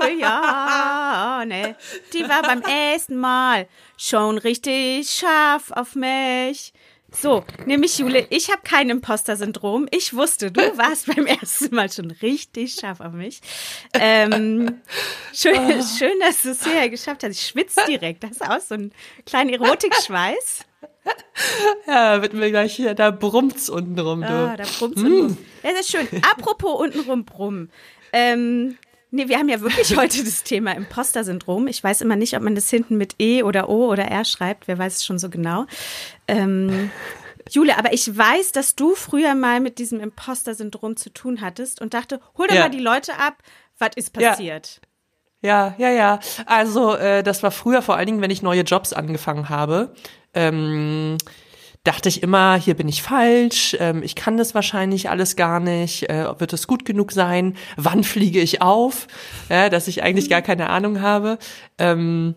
vorne, die war beim ersten Mal schon richtig scharf auf mich. So, nämlich Jule, ich habe kein Imposter-Syndrom. Ich wusste, du warst beim ersten Mal schon richtig scharf auf mich. Ähm, schön, oh. schön, dass du es hierher geschafft hast. Ich schwitze direkt. Das ist auch so ein kleiner Erotikschweiß. Ja, wird mir gleich hier, da brummt's unten rum, du. Ah, da brummt's mm. unten rum. Das ist schön. Apropos untenrum brummen. Ähm, nee, wir haben ja wirklich heute das Thema Imposter-Syndrom. Ich weiß immer nicht, ob man das hinten mit E oder O oder R schreibt. Wer weiß es schon so genau. Ähm, Jule, aber ich weiß, dass du früher mal mit diesem Imposter-Syndrom zu tun hattest und dachte, hol doch ja. mal die Leute ab, was ist passiert? Ja. Ja, ja, ja. Also äh, das war früher vor allen Dingen, wenn ich neue Jobs angefangen habe. Ähm, dachte ich immer, hier bin ich falsch, ähm, ich kann das wahrscheinlich alles gar nicht, äh, wird es gut genug sein, wann fliege ich auf, ja, dass ich eigentlich gar keine Ahnung habe. Ähm,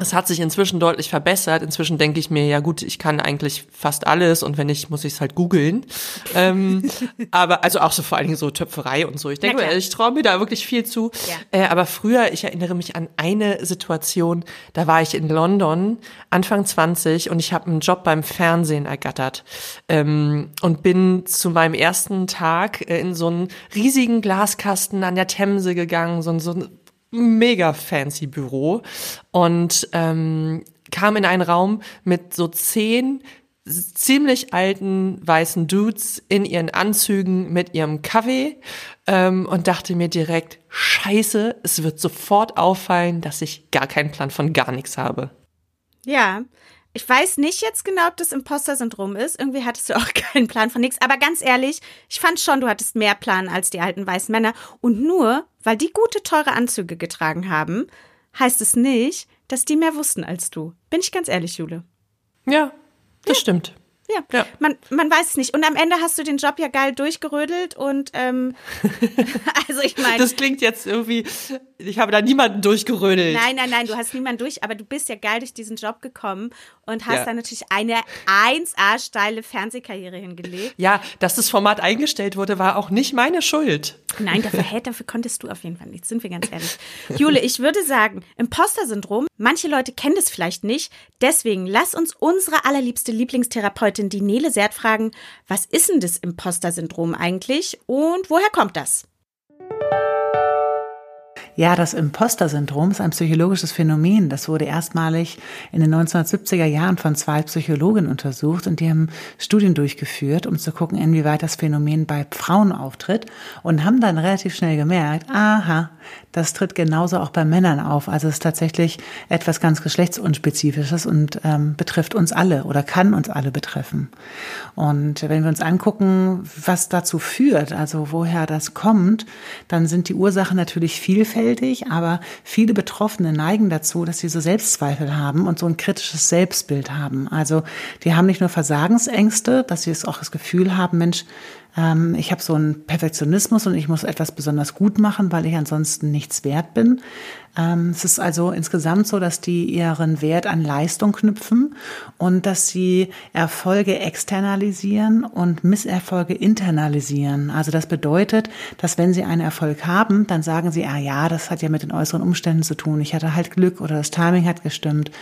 es hat sich inzwischen deutlich verbessert. Inzwischen denke ich mir, ja gut, ich kann eigentlich fast alles und wenn nicht, muss ich es halt googeln. ähm, aber also auch so vor allen Dingen so Töpferei und so. Ich denke mir, ich traue mir da wirklich viel zu. Ja. Äh, aber früher, ich erinnere mich an eine Situation, da war ich in London, Anfang 20 und ich habe einen Job beim Fernsehen ergattert ähm, und bin zu meinem ersten Tag äh, in so einen riesigen Glaskasten an der Themse gegangen, so, so ein mega fancy Büro und ähm, kam in einen Raum mit so zehn ziemlich alten weißen Dudes in ihren Anzügen mit ihrem Kaffee ähm, und dachte mir direkt, scheiße, es wird sofort auffallen, dass ich gar keinen Plan von gar nichts habe. Ja, ich weiß nicht jetzt genau, ob das Imposter-Syndrom ist. Irgendwie hattest du auch keinen Plan von nichts. Aber ganz ehrlich, ich fand schon, du hattest mehr Plan als die alten weißen Männer. Und nur, weil die gute, teure Anzüge getragen haben, heißt es nicht, dass die mehr wussten als du. Bin ich ganz ehrlich, Jule. Ja, das ja. stimmt. Ja, ja. Man, man weiß es nicht. Und am Ende hast du den Job ja geil durchgerödelt und ähm, also ich meine. Das klingt jetzt irgendwie, ich habe da niemanden durchgerödelt. Nein, nein, nein, du hast niemanden durch, aber du bist ja geil durch diesen Job gekommen und hast ja. dann natürlich eine 1A steile Fernsehkarriere hingelegt. Ja, dass das Format eingestellt wurde, war auch nicht meine Schuld. Nein, dafür, hey, dafür konntest du auf jeden Fall nichts, sind wir ganz ehrlich. Jule, ich würde sagen, Imposter-Syndrom, manche Leute kennen das vielleicht nicht, deswegen lass uns unsere allerliebste Lieblingstherapeutin, die Nele Sert, fragen, was ist denn das Imposter-Syndrom eigentlich und woher kommt das? Ja, das Imposter-Syndrom ist ein psychologisches Phänomen. Das wurde erstmalig in den 1970er Jahren von zwei Psychologen untersucht und die haben Studien durchgeführt, um zu gucken, inwieweit das Phänomen bei Frauen auftritt und haben dann relativ schnell gemerkt, aha, das tritt genauso auch bei Männern auf. Also es ist tatsächlich etwas ganz geschlechtsunspezifisches und ähm, betrifft uns alle oder kann uns alle betreffen. Und wenn wir uns angucken, was dazu führt, also woher das kommt, dann sind die Ursachen natürlich vielfältig, aber viele Betroffene neigen dazu, dass sie so Selbstzweifel haben und so ein kritisches Selbstbild haben. Also die haben nicht nur Versagensängste, dass sie es auch das Gefühl haben, Mensch, ähm, ich habe so einen Perfektionismus und ich muss etwas besonders gut machen, weil ich ansonsten nichts wert bin. Ähm, es ist also insgesamt so, dass die ihren Wert an Leistung knüpfen und dass sie Erfolge externalisieren und Misserfolge internalisieren. Also das bedeutet, dass wenn sie einen Erfolg haben, dann sagen sie, ah ja, das hat ja mit den äußeren Umständen zu tun. Ich hatte halt Glück oder das Timing hat gestimmt.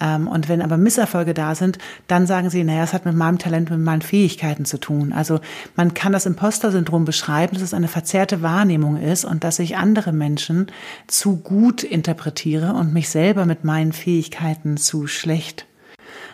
Ähm, und wenn aber Misserfolge da sind, dann sagen sie, naja, es hat mit meinem Talent, mit meinen Fähigkeiten zu tun. Also man kann das Imposter-Syndrom beschreiben, dass es eine verzerrte Wahrnehmung ist und dass sich andere Menschen zu gut gut interpretiere und mich selber mit meinen Fähigkeiten zu schlecht.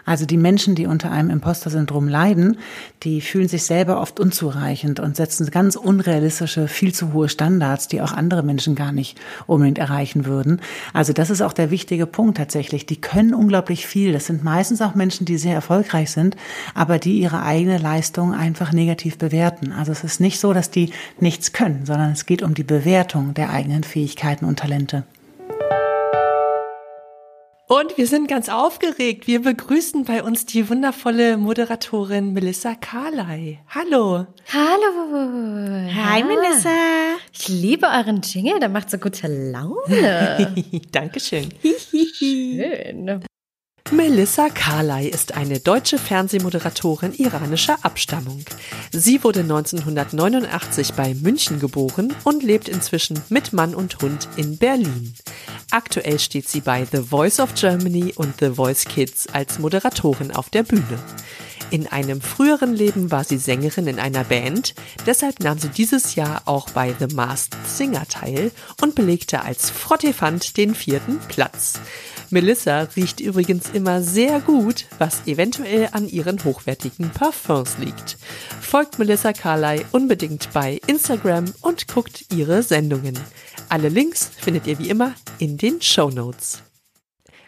Also die Menschen, die unter einem Imposter-Syndrom leiden, die fühlen sich selber oft unzureichend und setzen ganz unrealistische, viel zu hohe Standards, die auch andere Menschen gar nicht unbedingt erreichen würden. Also das ist auch der wichtige Punkt tatsächlich. Die können unglaublich viel. Das sind meistens auch Menschen, die sehr erfolgreich sind, aber die ihre eigene Leistung einfach negativ bewerten. Also es ist nicht so, dass die nichts können, sondern es geht um die Bewertung der eigenen Fähigkeiten und Talente. Und wir sind ganz aufgeregt. Wir begrüßen bei uns die wundervolle Moderatorin Melissa Carley. Hallo. Hallo. Hi, ja. Melissa. Ich liebe euren Jingle, der macht so gute Laune. Dankeschön. Schön. Melissa Carley ist eine deutsche Fernsehmoderatorin iranischer Abstammung. Sie wurde 1989 bei München geboren und lebt inzwischen mit Mann und Hund in Berlin. Aktuell steht sie bei The Voice of Germany und The Voice Kids als Moderatorin auf der Bühne. In einem früheren Leben war sie Sängerin in einer Band, deshalb nahm sie dieses Jahr auch bei The Masked Singer teil und belegte als Frottefant den vierten Platz. Melissa riecht übrigens immer sehr gut, was eventuell an ihren hochwertigen Parfums liegt. Folgt Melissa Carley unbedingt bei Instagram und guckt ihre Sendungen. Alle Links findet ihr wie immer in den Show Notes.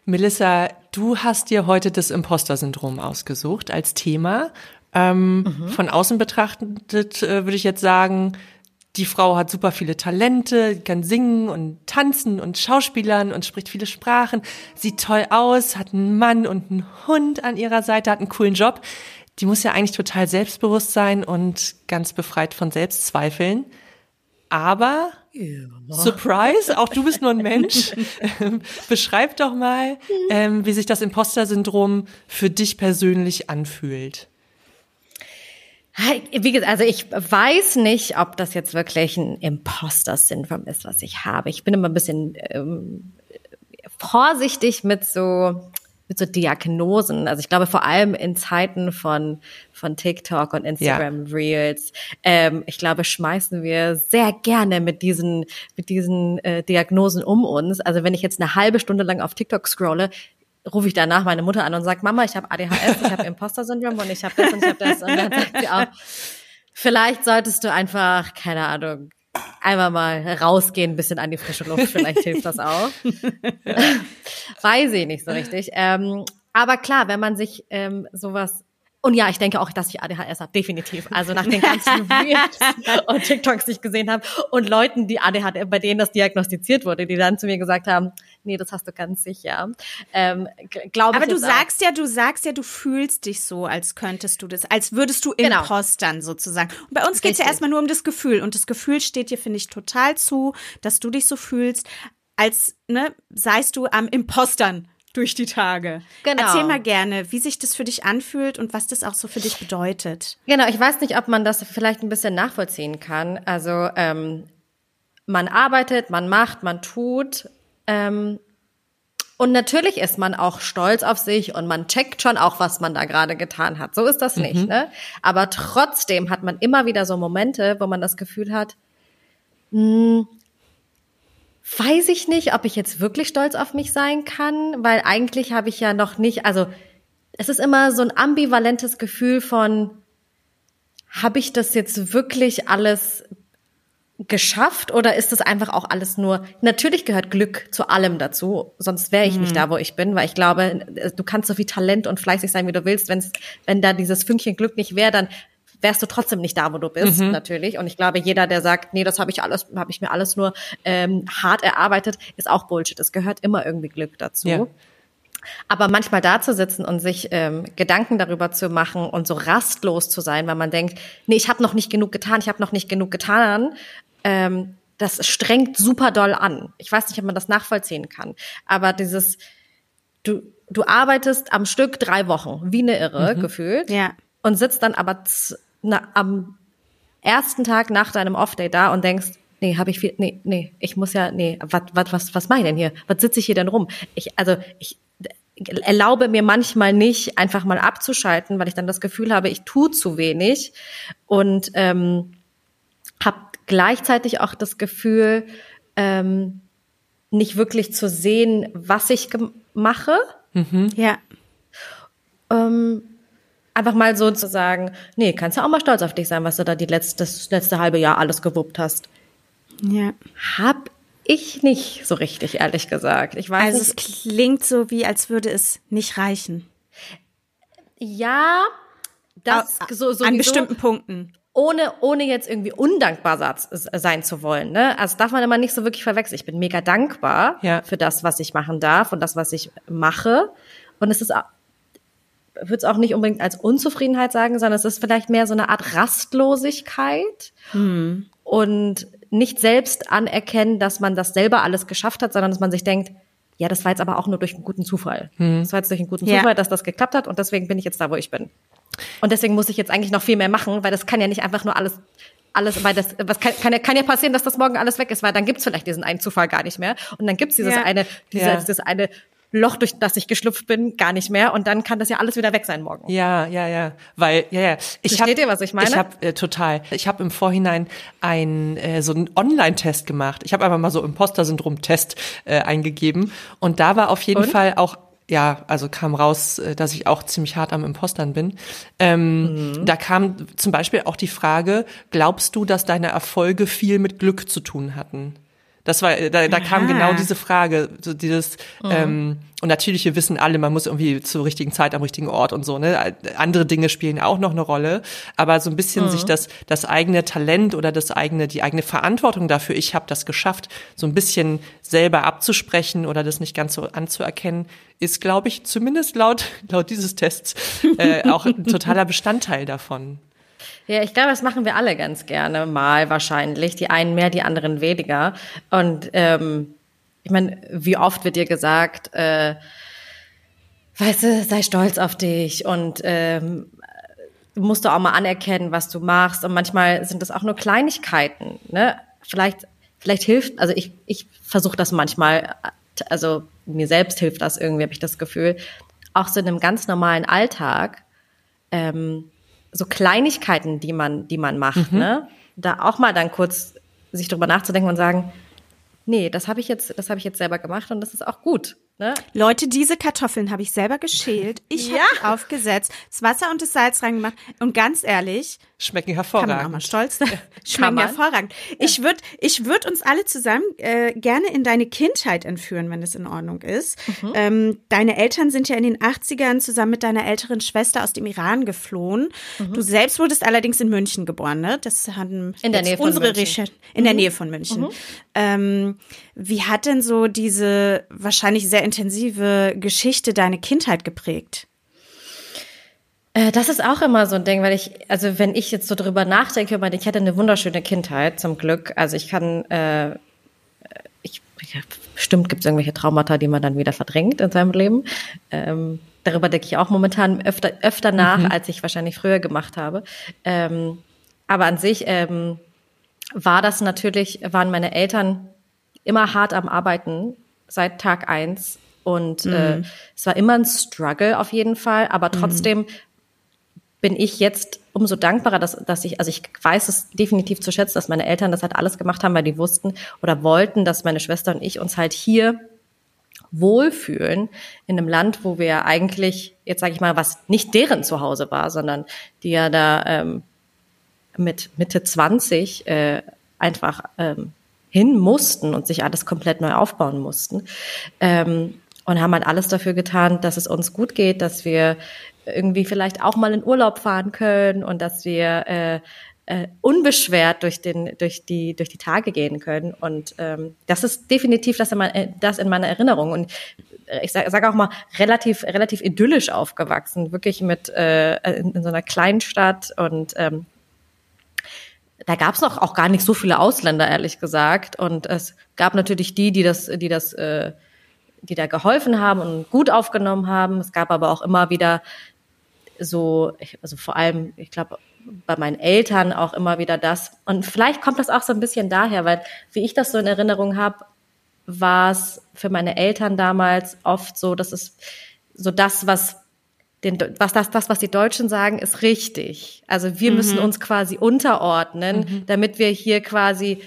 Melissa, du hast dir heute das Imposter-Syndrom ausgesucht als Thema. Ähm, mhm. Von außen betrachtet äh, würde ich jetzt sagen, die Frau hat super viele Talente, kann singen und tanzen und Schauspielern und spricht viele Sprachen, sieht toll aus, hat einen Mann und einen Hund an ihrer Seite, hat einen coolen Job. Die muss ja eigentlich total selbstbewusst sein und ganz befreit von Selbstzweifeln. Aber ja. Surprise, auch du bist nur ein Mensch. Beschreib doch mal, ähm, wie sich das Imposter-Syndrom für dich persönlich anfühlt. Wie gesagt, also ich weiß nicht, ob das jetzt wirklich ein Imposter-Syndrom ist, was ich habe. Ich bin immer ein bisschen ähm, vorsichtig mit so mit so Diagnosen. Also ich glaube vor allem in Zeiten von von TikTok und Instagram ja. Reels. Ähm, ich glaube, schmeißen wir sehr gerne mit diesen mit diesen äh, Diagnosen um uns. Also wenn ich jetzt eine halbe Stunde lang auf TikTok scrolle, rufe ich danach meine Mutter an und sage, Mama, ich habe ADHS, ich habe Imposter-Syndrom und ich habe das und ich habe das. Und dann sagt sie auch, vielleicht solltest du einfach, keine Ahnung, einmal mal rausgehen, ein bisschen an die frische Luft, vielleicht hilft das auch. Weiß ich nicht so richtig. Ähm, aber klar, wenn man sich ähm, sowas und ja, ich denke auch, dass ich ADHS habe, definitiv. Also nach den ganzen Reels und TikToks, die ich gesehen habe und Leuten, die ADHS, bei denen das diagnostiziert wurde, die dann zu mir gesagt haben, nee, das hast du ganz sicher. Ähm, glaube Aber du sagst auch. ja, du sagst ja, du fühlst dich so, als könntest du das, als würdest du genau. impostern sozusagen. Und bei uns geht es ja erstmal nur um das Gefühl. Und das Gefühl steht dir, finde ich, total zu, dass du dich so fühlst, als ne, seist du am Impostern durch die Tage. Genau. Erzähl mal gerne, wie sich das für dich anfühlt und was das auch so für dich bedeutet. Genau, ich weiß nicht, ob man das vielleicht ein bisschen nachvollziehen kann. Also ähm, man arbeitet, man macht, man tut. Ähm, und natürlich ist man auch stolz auf sich und man checkt schon auch, was man da gerade getan hat. So ist das mhm. nicht. Ne? Aber trotzdem hat man immer wieder so Momente, wo man das Gefühl hat, mh, hm, weiß ich nicht, ob ich jetzt wirklich stolz auf mich sein kann, weil eigentlich habe ich ja noch nicht, also es ist immer so ein ambivalentes Gefühl von, habe ich das jetzt wirklich alles geschafft oder ist das einfach auch alles nur, natürlich gehört Glück zu allem dazu, sonst wäre ich mhm. nicht da, wo ich bin, weil ich glaube, du kannst so viel Talent und fleißig sein, wie du willst, wenn's, wenn da dieses Fünkchen Glück nicht wäre, dann wärst du trotzdem nicht da, wo du bist, mhm. natürlich. Und ich glaube, jeder, der sagt, nee, das habe ich alles, habe ich mir alles nur ähm, hart erarbeitet, ist auch Bullshit. Es gehört immer irgendwie Glück dazu. Ja. Aber manchmal da zu sitzen und sich ähm, Gedanken darüber zu machen und so rastlos zu sein, weil man denkt, nee, ich habe noch nicht genug getan, ich habe noch nicht genug getan, ähm, das strengt super doll an. Ich weiß nicht, ob man das nachvollziehen kann. Aber dieses, du, du arbeitest am Stück drei Wochen, wie eine Irre, mhm. gefühlt. Ja. Und sitzt dann aber na, am ersten Tag nach deinem Off-Day da und denkst, nee, habe ich viel, nee, nee, ich muss ja, nee, was, was, was, was mache ich denn hier? Was sitze ich hier denn rum? Ich, also ich erlaube mir manchmal nicht, einfach mal abzuschalten, weil ich dann das Gefühl habe, ich tue zu wenig und ähm, habe gleichzeitig auch das Gefühl, ähm, nicht wirklich zu sehen, was ich mache. Mhm. Ja. Ähm, einfach mal so zu sagen, nee, kannst ja auch mal stolz auf dich sein, was du da die letzte, das letzte halbe Jahr alles gewuppt hast. Ja. Hab ich nicht so richtig, ehrlich gesagt. Ich weiß also nicht. es klingt so, wie als würde es nicht reichen. Ja, das A so, so an bestimmten Punkten. Ohne, ohne jetzt irgendwie undankbar sein zu wollen. Ne? Also darf man immer nicht so wirklich verwechseln. Ich bin mega dankbar ja. für das, was ich machen darf und das, was ich mache. Und es ist würde es auch nicht unbedingt als Unzufriedenheit sagen, sondern es ist vielleicht mehr so eine Art Rastlosigkeit hm. und nicht selbst anerkennen, dass man das selber alles geschafft hat, sondern dass man sich denkt, ja, das war jetzt aber auch nur durch einen guten Zufall. Hm. Das war jetzt durch einen guten Zufall, ja. dass das geklappt hat und deswegen bin ich jetzt da, wo ich bin. Und deswegen muss ich jetzt eigentlich noch viel mehr machen, weil das kann ja nicht einfach nur alles alles, weil das, was kann, kann, ja, kann ja passieren, dass das morgen alles weg ist, weil dann gibt's vielleicht diesen einen Zufall gar nicht mehr. Und dann gibt's dieses Ja. eine, dieses, Ja. dieses eine Loch, durch das ich geschlüpft bin, gar nicht mehr. Und dann kann das ja alles wieder weg sein morgen. Ja, ja, ja, weil ja, ja. Ich Versteht hab, ihr, was ich meine? Ich habe äh, total. Ich habe im Vorhinein ein äh, so einen Online-Test gemacht. Ich habe einfach mal so Imposter-Syndrom-Test äh, eingegeben und da war auf jeden Und? Fall auch ja, also kam raus, äh, dass ich auch ziemlich hart am Impostern bin. Ähm, Mhm. Da kam zum Beispiel auch die Frage: Glaubst du, dass deine Erfolge viel mit Glück zu tun hatten? Das war, äh, da, da kam genau diese Frage, so dieses, Mhm. ähm, und natürlich, wir wissen alle, man muss irgendwie zur richtigen Zeit am richtigen Ort und so, ne? Andere Dinge spielen auch noch eine Rolle, aber so ein bisschen Mhm. sich das, das eigene Talent oder das eigene, die eigene Verantwortung dafür, ich habe das geschafft, so ein bisschen selber abzusprechen oder das nicht ganz so anzuerkennen, ist, glaube ich, zumindest laut, laut dieses Tests, äh, auch ein totaler Bestandteil davon. Ja, ich glaube, das machen wir alle ganz gerne mal wahrscheinlich. Die einen mehr, die anderen weniger. Und ähm, ich meine, wie oft wird dir gesagt, äh, weißt du, sei stolz auf dich und ähm, musst du auch mal anerkennen, was du machst. Und manchmal sind das auch nur Kleinigkeiten. Ne? Vielleicht, vielleicht hilft, also ich, ich versuche das manchmal, also mir selbst hilft das irgendwie, habe ich das Gefühl, auch so in einem ganz normalen Alltag, ähm, so Kleinigkeiten, die man, die man macht, ne? Da auch mal dann kurz sich drüber nachzudenken und sagen, nee, das habe ich jetzt, das habe ich jetzt selber gemacht und das ist auch gut, ne? Leute, diese Kartoffeln habe ich selber geschält. Ich Ja. habe aufgesetzt, das Wasser und das Salz reingemacht. Und ganz ehrlich, Schmecken kann man hervorragend. stolz sein. Schmecken hervorragend. Ich würde ich würd uns alle zusammen äh, gerne in deine Kindheit entführen, wenn es in Ordnung ist. Mhm. Ähm, deine Eltern sind ja in den 80ern zusammen mit deiner älteren Schwester aus dem Iran geflohen. Mhm. Du selbst wurdest allerdings in München geboren, ne? Das hatten In der Nähe von unsere München. Recherchen in der Nähe von München. Ähm, wie hat denn so diese wahrscheinlich sehr intensive Geschichte deine Kindheit geprägt? Äh, Das ist auch immer so ein Ding, weil ich, also wenn ich jetzt so drüber nachdenke, ich meine, ich hatte eine wunderschöne Kindheit, zum Glück. Also ich kann, äh, ich, ja, bestimmt gibt es irgendwelche Traumata, die man dann wieder verdrängt in seinem Leben. Ähm, darüber denke ich auch momentan öfter, öfter nach, als ich wahrscheinlich früher gemacht habe. Ähm, aber an sich ähm, war das natürlich, waren meine Eltern immer hart am Arbeiten seit Tag eins und äh, es war immer ein Struggle auf jeden Fall, aber trotzdem bin ich jetzt umso dankbarer, dass, dass ich, also ich weiß es definitiv zu schätzen, dass meine Eltern das halt alles gemacht haben, weil die wussten oder wollten, dass meine Schwester und ich uns halt hier wohlfühlen in einem Land, wo wir eigentlich, jetzt sage ich mal, was nicht deren Zuhause war, sondern die ja da ähm, mit Mitte 20 äh, einfach ähm, hin mussten und sich alles komplett neu aufbauen mussten. Ähm, und haben halt alles dafür getan, dass es uns gut geht, dass wir irgendwie vielleicht auch mal in Urlaub fahren können und dass wir äh, äh, unbeschwert durch den durch die durch die Tage gehen können. Und ähm, das ist definitiv das in, mein, das in meiner Erinnerung. Und ich sage sag auch mal relativ relativ idyllisch aufgewachsen wirklich mit äh, in, in so einer Kleinstadt und ähm, da gab es noch auch gar nicht so viele Ausländer ehrlich gesagt. Und es gab natürlich die die das die das äh, die da geholfen haben und gut aufgenommen haben. Es gab aber auch immer wieder so, also vor allem, ich glaube, bei meinen Eltern auch immer wieder das. Und vielleicht kommt das auch so ein bisschen daher, weil wie ich das so in Erinnerung habe, war es für meine Eltern damals oft so, dass es so das, was den, was das, das, was die Deutschen sagen, ist richtig. Also wir müssen uns quasi unterordnen, damit wir hier quasi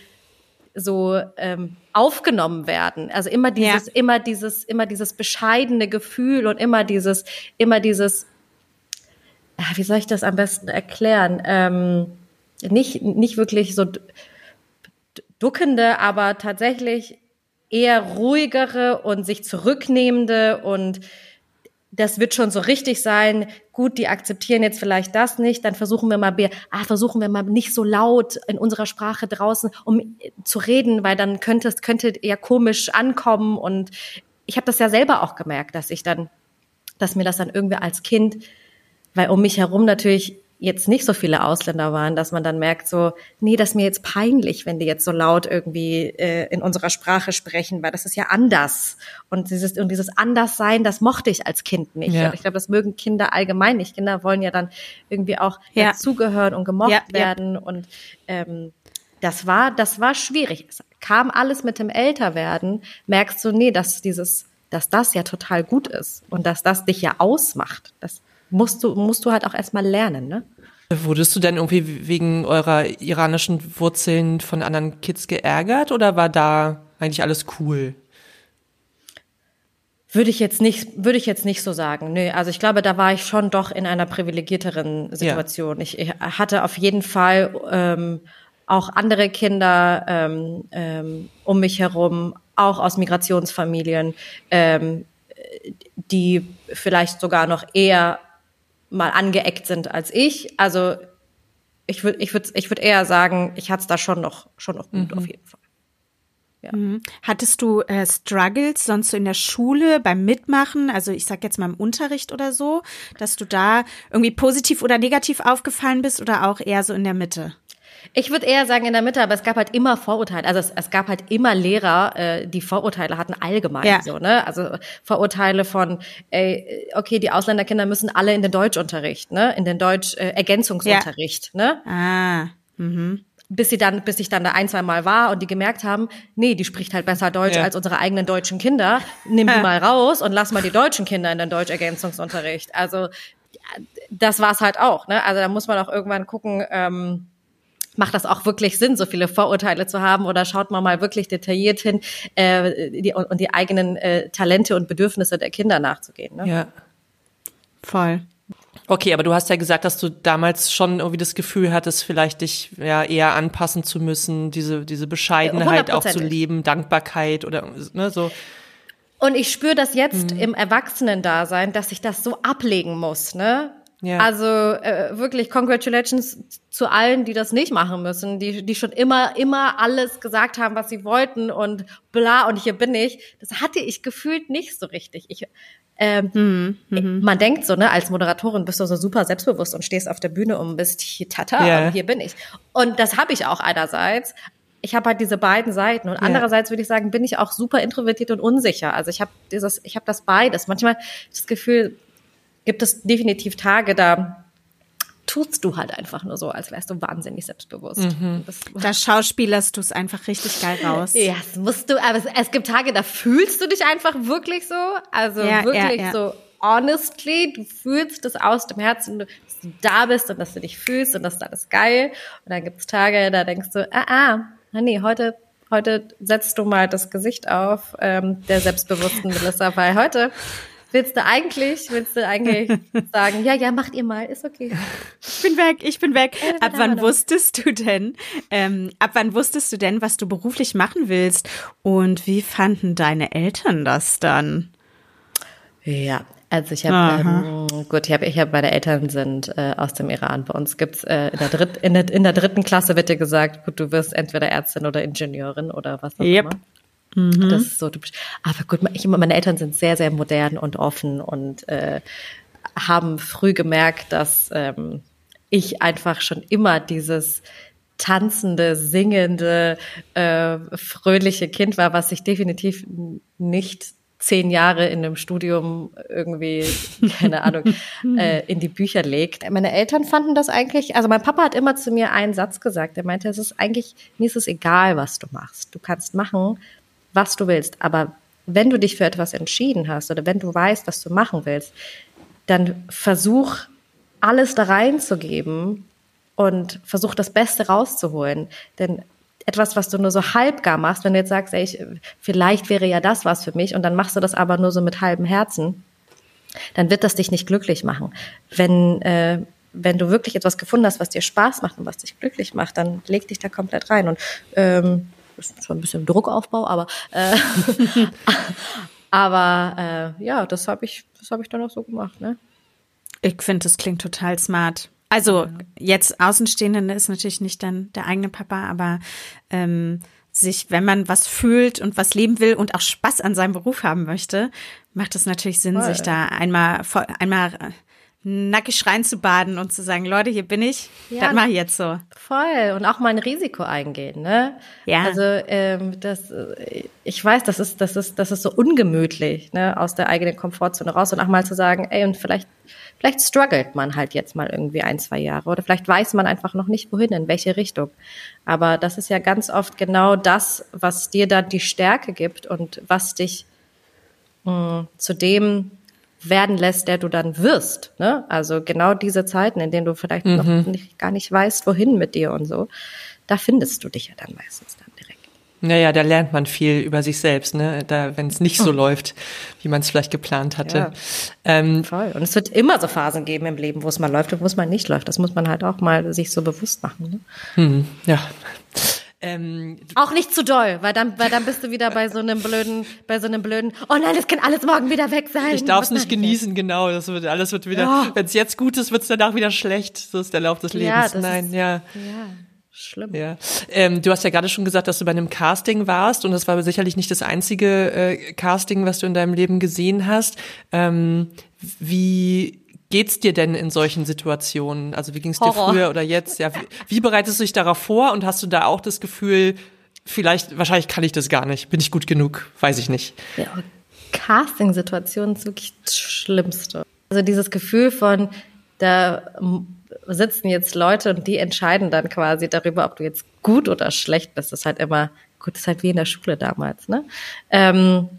so ähm, aufgenommen werden. Also immer dieses, Ja. immer dieses, immer dieses bescheidene Gefühl und immer dieses, immer dieses, wie soll ich das am besten erklären? Ähm, nicht, nicht wirklich so duckende, aber tatsächlich eher ruhigere und sich zurücknehmende und das wird schon so richtig sein. Gut, die akzeptieren jetzt vielleicht das nicht, dann versuchen wir mal, ah, versuchen wir mal nicht so laut in unserer Sprache draußen, um äh, zu reden, weil dann könnte es könnte eher komisch ankommen. Und ich habe das ja selber auch gemerkt, dass ich dann, dass mir das dann irgendwie als Kind, weil um mich herum natürlich jetzt nicht so viele Ausländer waren, dass man dann merkt so, nee, das ist mir jetzt peinlich, wenn die jetzt so laut irgendwie äh, in unserer Sprache sprechen, weil das ist ja anders. Und dieses, und dieses Anderssein, das mochte ich als Kind nicht. Ja. Und ich glaube, das mögen Kinder allgemein nicht. Kinder wollen ja dann irgendwie auch Ja. dazugehören und gemocht Ja, werden. Und ähm, das war, das war schwierig. Es kam alles mit dem Älterwerden, merkst du, nee, dass dieses, dass das ja total gut ist und dass das dich ja ausmacht. Das musst du, musst du halt auch erstmal lernen, ne? Wurdest du denn irgendwie wegen eurer iranischen Wurzeln von anderen Kids geärgert oder war da eigentlich alles cool? Würde ich jetzt nicht, würde ich jetzt nicht so sagen. Nö, also ich glaube, da war ich schon doch in einer privilegierteren Situation. Ich, ich hatte auf jeden Fall ähm, auch andere Kinder ähm, ähm, um mich herum, auch aus Migrationsfamilien, ähm, die vielleicht sogar noch eher mal angeeckt sind als ich. Also ich würde, ich würde, ich würde eher sagen, ich hatte es da schon noch, schon noch gut auf jeden Fall. Hattest du äh, Struggles sonst so in der Schule beim Mitmachen, also ich sag jetzt mal im Unterricht oder so, dass du da irgendwie positiv oder negativ aufgefallen bist oder auch eher so in der Mitte? Ich würde eher sagen in der Mitte, aber es gab halt immer Vorurteile. Also es, es gab halt immer Lehrer, äh, die Vorurteile hatten allgemein Ja. so, ne? Also Vorurteile von, ey, okay, die Ausländerkinder müssen alle in den Deutschunterricht, ne? In den Deutsch äh, Ergänzungsunterricht, ne? Ah, Bis sie dann, bis ich dann da ein, zwei Mal war und die gemerkt haben, nee, die spricht halt besser Deutsch Ja. als unsere eigenen deutschen Kinder. Nimm die mal raus und lass mal die deutschen Kinder in den Deutschergänzungsunterricht. Also ja, das war's halt auch, ne? Also da muss man auch irgendwann gucken, ähm, macht das auch wirklich Sinn, so viele Vorurteile zu haben oder schaut man mal wirklich detailliert hin äh, die, und, und die eigenen äh, Talente und Bedürfnisse der Kinder nachzugehen. Ne? Ja. voll. Okay, aber du hast ja gesagt, dass du damals schon irgendwie das Gefühl hattest, vielleicht dich ja eher anpassen zu müssen, diese, diese Bescheidenheit auch zu leben, Dankbarkeit oder ne, so. Und ich spüre das jetzt im Erwachsenen-Dasein, dass ich das so ablegen muss, ne? Ja. Also äh, wirklich Congratulations zu allen, die das nicht machen müssen, die, die schon immer, immer alles gesagt haben, was sie wollten und bla und hier bin ich. Das hatte ich gefühlt nicht so richtig. Ich, ähm, Man denkt so, ne, als Moderatorin bist du so super selbstbewusst und stehst auf der Bühne und bist hier, tata, Ja. und hier bin ich. Und das habe ich auch einerseits. Ich habe halt diese beiden Seiten und andererseits würde ich sagen, bin ich auch super introvertiert und unsicher. Also ich habe dieses, ich habe das beides. Manchmal das Gefühl, gibt es definitiv Tage, da tust du halt einfach nur so, als wärst du wahnsinnig selbstbewusst. Das, Da schauspielerst du es einfach richtig geil raus. ja, das musst du, aber es, es gibt Tage, da fühlst du dich einfach wirklich so. Also Ja, wirklich ja, ja. so honestly, du fühlst das aus dem Herzen, dass du da bist und dass du dich fühlst und das ist alles geil. Und dann gibt's Tage, da denkst du, ah, ah, ah, nee, heute, heute setzt du mal das Gesicht auf ähm, der selbstbewussten Melissa, weil heute willst du eigentlich, willst du eigentlich sagen, ja, ja, macht ihr mal, ist okay. Ich bin weg, ich bin weg. Ab wann wusstest du denn, ähm, ab wann wusstest du denn, was du beruflich machen willst? Und wie fanden deine Eltern das dann? Ja, also ich habe ähm, gut, ich habe ich habe meine Eltern sind äh, aus dem Iran. Bei uns gibt's äh, in der dritt, in der in der dritten Klasse wird dir gesagt, gut, du wirst entweder Ärztin oder Ingenieurin oder was auch Yep. immer. Das ist so typisch. Aber gut, ich, meine Eltern sind sehr sehr modern und offen und äh, haben früh gemerkt, dass ähm, ich einfach schon immer dieses tanzende, singende, äh, fröhliche Kind war, was ich definitiv nicht zehn Jahre in einem Studium irgendwie, keine Ahnung, äh, in die Bücher legt. Meine Eltern fanden das eigentlich, also mein Papa hat immer zu mir einen Satz gesagt. Er meinte, es ist eigentlich, mir ist es egal, was du machst. Du kannst machen, was du willst. Aber wenn du dich für etwas entschieden hast oder wenn du weißt, was du machen willst, dann versuch alles da reinzugeben und versuch das Beste rauszuholen. Denn etwas, was du nur so halbgar machst, wenn du jetzt sagst, ey, ich, vielleicht wäre ja das was für mich und dann machst du das aber nur so mit halbem Herzen, dann wird das dich nicht glücklich machen. Wenn, äh, wenn du wirklich etwas gefunden hast, was dir Spaß macht und was dich glücklich macht, dann leg dich da komplett rein. Und ähm, ist schon ein bisschen Druckaufbau, aber äh, aber äh, ja, das habe ich, das habe ich dann auch so gemacht, ne? Ich finde, das klingt total smart. Also jetzt Außenstehenden ist natürlich nicht dann der eigene Papa, aber ähm, sich, wenn man was fühlt und was leben will und auch Spaß an seinem Beruf haben möchte, macht es natürlich Sinn, Voll. sich da einmal voll- nackig reinzubaden und zu sagen, Leute, hier bin ich, Ja. das mache ich jetzt so. Voll. Und auch mal ein Risiko eingehen, ne? Ja. Also ähm, das, äh, ich weiß, das ist, das ist, das ist so ungemütlich, ne, aus der eigenen Komfortzone raus und auch mal zu sagen, ey, und vielleicht, vielleicht struggelt man halt jetzt mal irgendwie ein, zwei Jahre oder vielleicht weiß man einfach noch nicht wohin, in welche Richtung. Aber das ist ja ganz oft genau das, was dir dann die Stärke gibt und was dich mh, zu dem werden lässt, der du dann wirst. Ne? Also genau diese Zeiten, in denen du vielleicht noch nicht, gar nicht weißt, wohin mit dir und so, da findest du dich ja dann meistens dann direkt. Naja, da lernt man viel über sich selbst, ne? Da, wenn es nicht so läuft, wie man es vielleicht geplant hatte. Ja. Ähm, Voll. Und es wird immer so Phasen geben im Leben, wo es mal läuft und wo es mal nicht läuft. Das muss man halt auch mal sich so bewusst machen. Ne? ja. Ähm, Auch nicht zu doll, weil dann, weil dann bist du wieder bei so einem blöden, bei so einem blöden, oh nein, das kann alles morgen wieder weg sein. ich darf es nicht genießen, genau. Das wird, alles wird wieder, Ja. wenn es jetzt gut ist, wird es danach wieder schlecht. So ist der Lauf des Ja, Lebens. das Nein, ist- ja. jetzt? Ja, schlimm. Ja, ähm, du hast ja gerade schon gesagt, dass du bei einem Casting warst und das war sicherlich nicht das einzige äh, Casting, was du in deinem Leben gesehen hast. Ähm, wie geht's dir denn in solchen Situationen? Also wie ging's dir Horror. früher oder jetzt? Ja, wie, wie bereitest du dich darauf vor und hast du da auch das Gefühl, vielleicht, wahrscheinlich kann ich das gar nicht, bin ich gut genug, weiß ich nicht. Ja, aber Casting-Situation ist wirklich das Schlimmste. Also dieses Gefühl von, da sitzen jetzt Leute und die entscheiden dann quasi darüber, ob du jetzt gut oder schlecht bist. Das ist halt immer, gut, das ist halt wie in der Schule damals, ne? Ähm,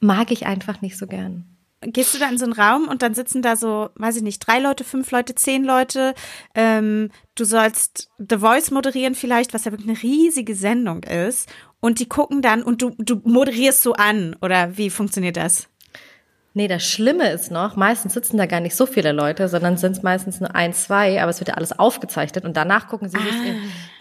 mag ich einfach nicht so gern. Gehst du da in so einen Raum und dann sitzen da so, weiß ich nicht, drei Leute, fünf Leute, zehn Leute. Ähm, du sollst The Voice moderieren vielleicht, was ja wirklich eine riesige Sendung ist. Und die gucken dann und du, du moderierst so an. Oder wie funktioniert das? Nee, das Schlimme ist noch, meistens sitzen da gar nicht so viele Leute, sondern sind es meistens nur ein, zwei, aber es wird ja alles aufgezeichnet und danach gucken sie sich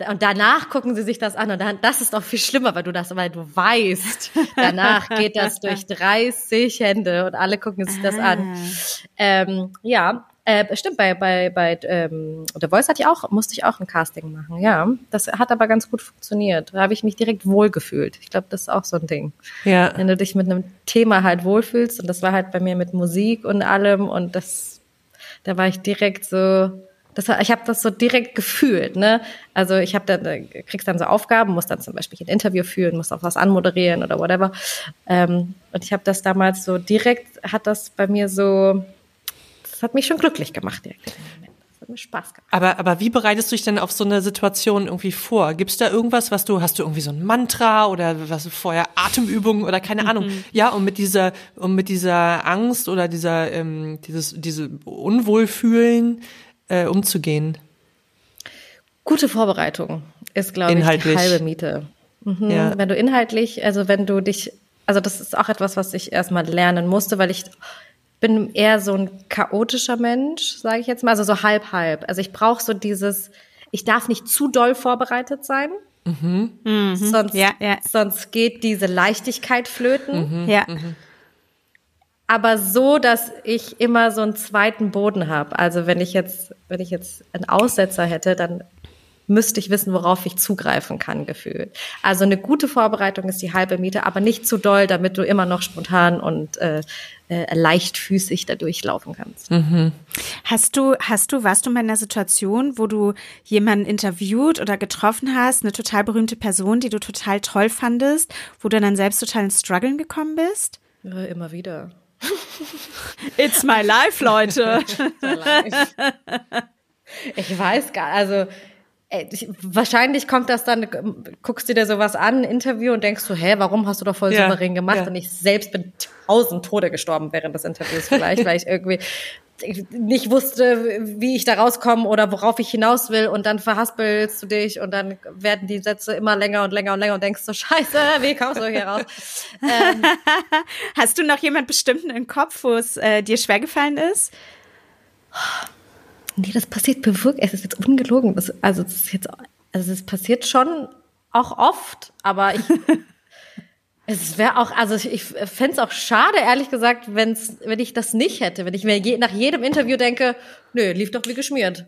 Ah. und danach gucken sie sich das an und dann, das ist auch viel schlimmer, weil du das, weil du weißt, danach geht das durch 30 Hände und alle gucken sich das an. Ah. Ähm, ja, äh, stimmt, bei, bei, bei ähm, The Voice hatte ich auch, musste ich auch ein Casting machen, ja. Das hat aber ganz gut funktioniert. Da habe ich mich direkt wohlgefühlt. Ich glaube, das ist auch so ein Ding Ja. wenn du dich mit einem Thema halt wohlfühlst und das war halt bei mir mit Musik und allem und das da war ich direkt so das war, ich habe das so direkt gefühlt ne also ich habe dann kriegst dann so Aufgaben muss dann zum Beispiel ein Interview führen muss auch was anmoderieren oder whatever ähm, und ich habe das damals so direkt hat das bei mir so das hat mich schon glücklich gemacht direkt das hat mir Spaß gemacht Aber, aber wie bereitest du dich denn auf so eine Situation irgendwie vor? Gibt's da irgendwas, was du, hast du irgendwie so ein Mantra oder was vorher Atemübungen oder keine Ahnung? Ja, um mit dieser, um mit dieser Angst oder dieser, ähm, dieses, diese Unwohlfühlen äh, umzugehen. Gute Vorbereitung ist, glaube ich, die halbe Miete. Mhm. Ja. Wenn du inhaltlich, also wenn du dich, also das ist auch etwas, was ich erstmal lernen musste, weil ich bin eher so ein chaotischer Mensch, sage ich jetzt mal, also so halb halb. Also ich brauche so dieses, ich darf nicht zu doll vorbereitet sein, sonst, Ja, ja. sonst geht diese Leichtigkeit flöten Ja. aber so, dass ich immer so einen zweiten Boden habe. Also wenn ich jetzt, wenn ich jetzt einen Aussetzer hätte, dann müsste ich wissen, worauf ich zugreifen kann, gefühlt. Also eine gute Vorbereitung ist die halbe Miete, aber nicht zu doll, damit du immer noch spontan und äh, äh, leichtfüßig da durchlaufen kannst. Hast du, hast du, warst du mal in einer Situation, wo du jemanden interviewt oder getroffen hast, eine total berühmte Person, die du total toll fandest, wo du dann selbst total ins Struggeln gekommen bist? Ja, immer wieder. It's my life, Leute. Ich weiß gar, also wahrscheinlich kommt das dann, guckst du dir sowas an, ein Interview und denkst du, hä, warum hast du doch voll Ja, souverän gemacht? ja. Und ich selbst bin tausend Tode gestorben während des Interviews vielleicht, weil ich irgendwie nicht wusste, wie ich da rauskomme oder worauf ich hinaus will und dann verhaspelst du dich und dann werden die Sätze immer länger und länger und länger und denkst so, scheiße, wie kommst du hier raus? ähm, Hast du noch jemand bestimmten im Kopf, wo es äh, dir schwergefallen ist? Nee, das passiert mir wirklich, es ist jetzt ungelogen. Das, also, das ist jetzt, also, es passiert schon auch oft, aber ich, es wäre auch, also, ich, ich fände es auch schade, ehrlich gesagt, wenn's, wenn ich das nicht hätte, wenn ich mir je, nach jedem Interview denke, nö, lief doch wie geschmiert.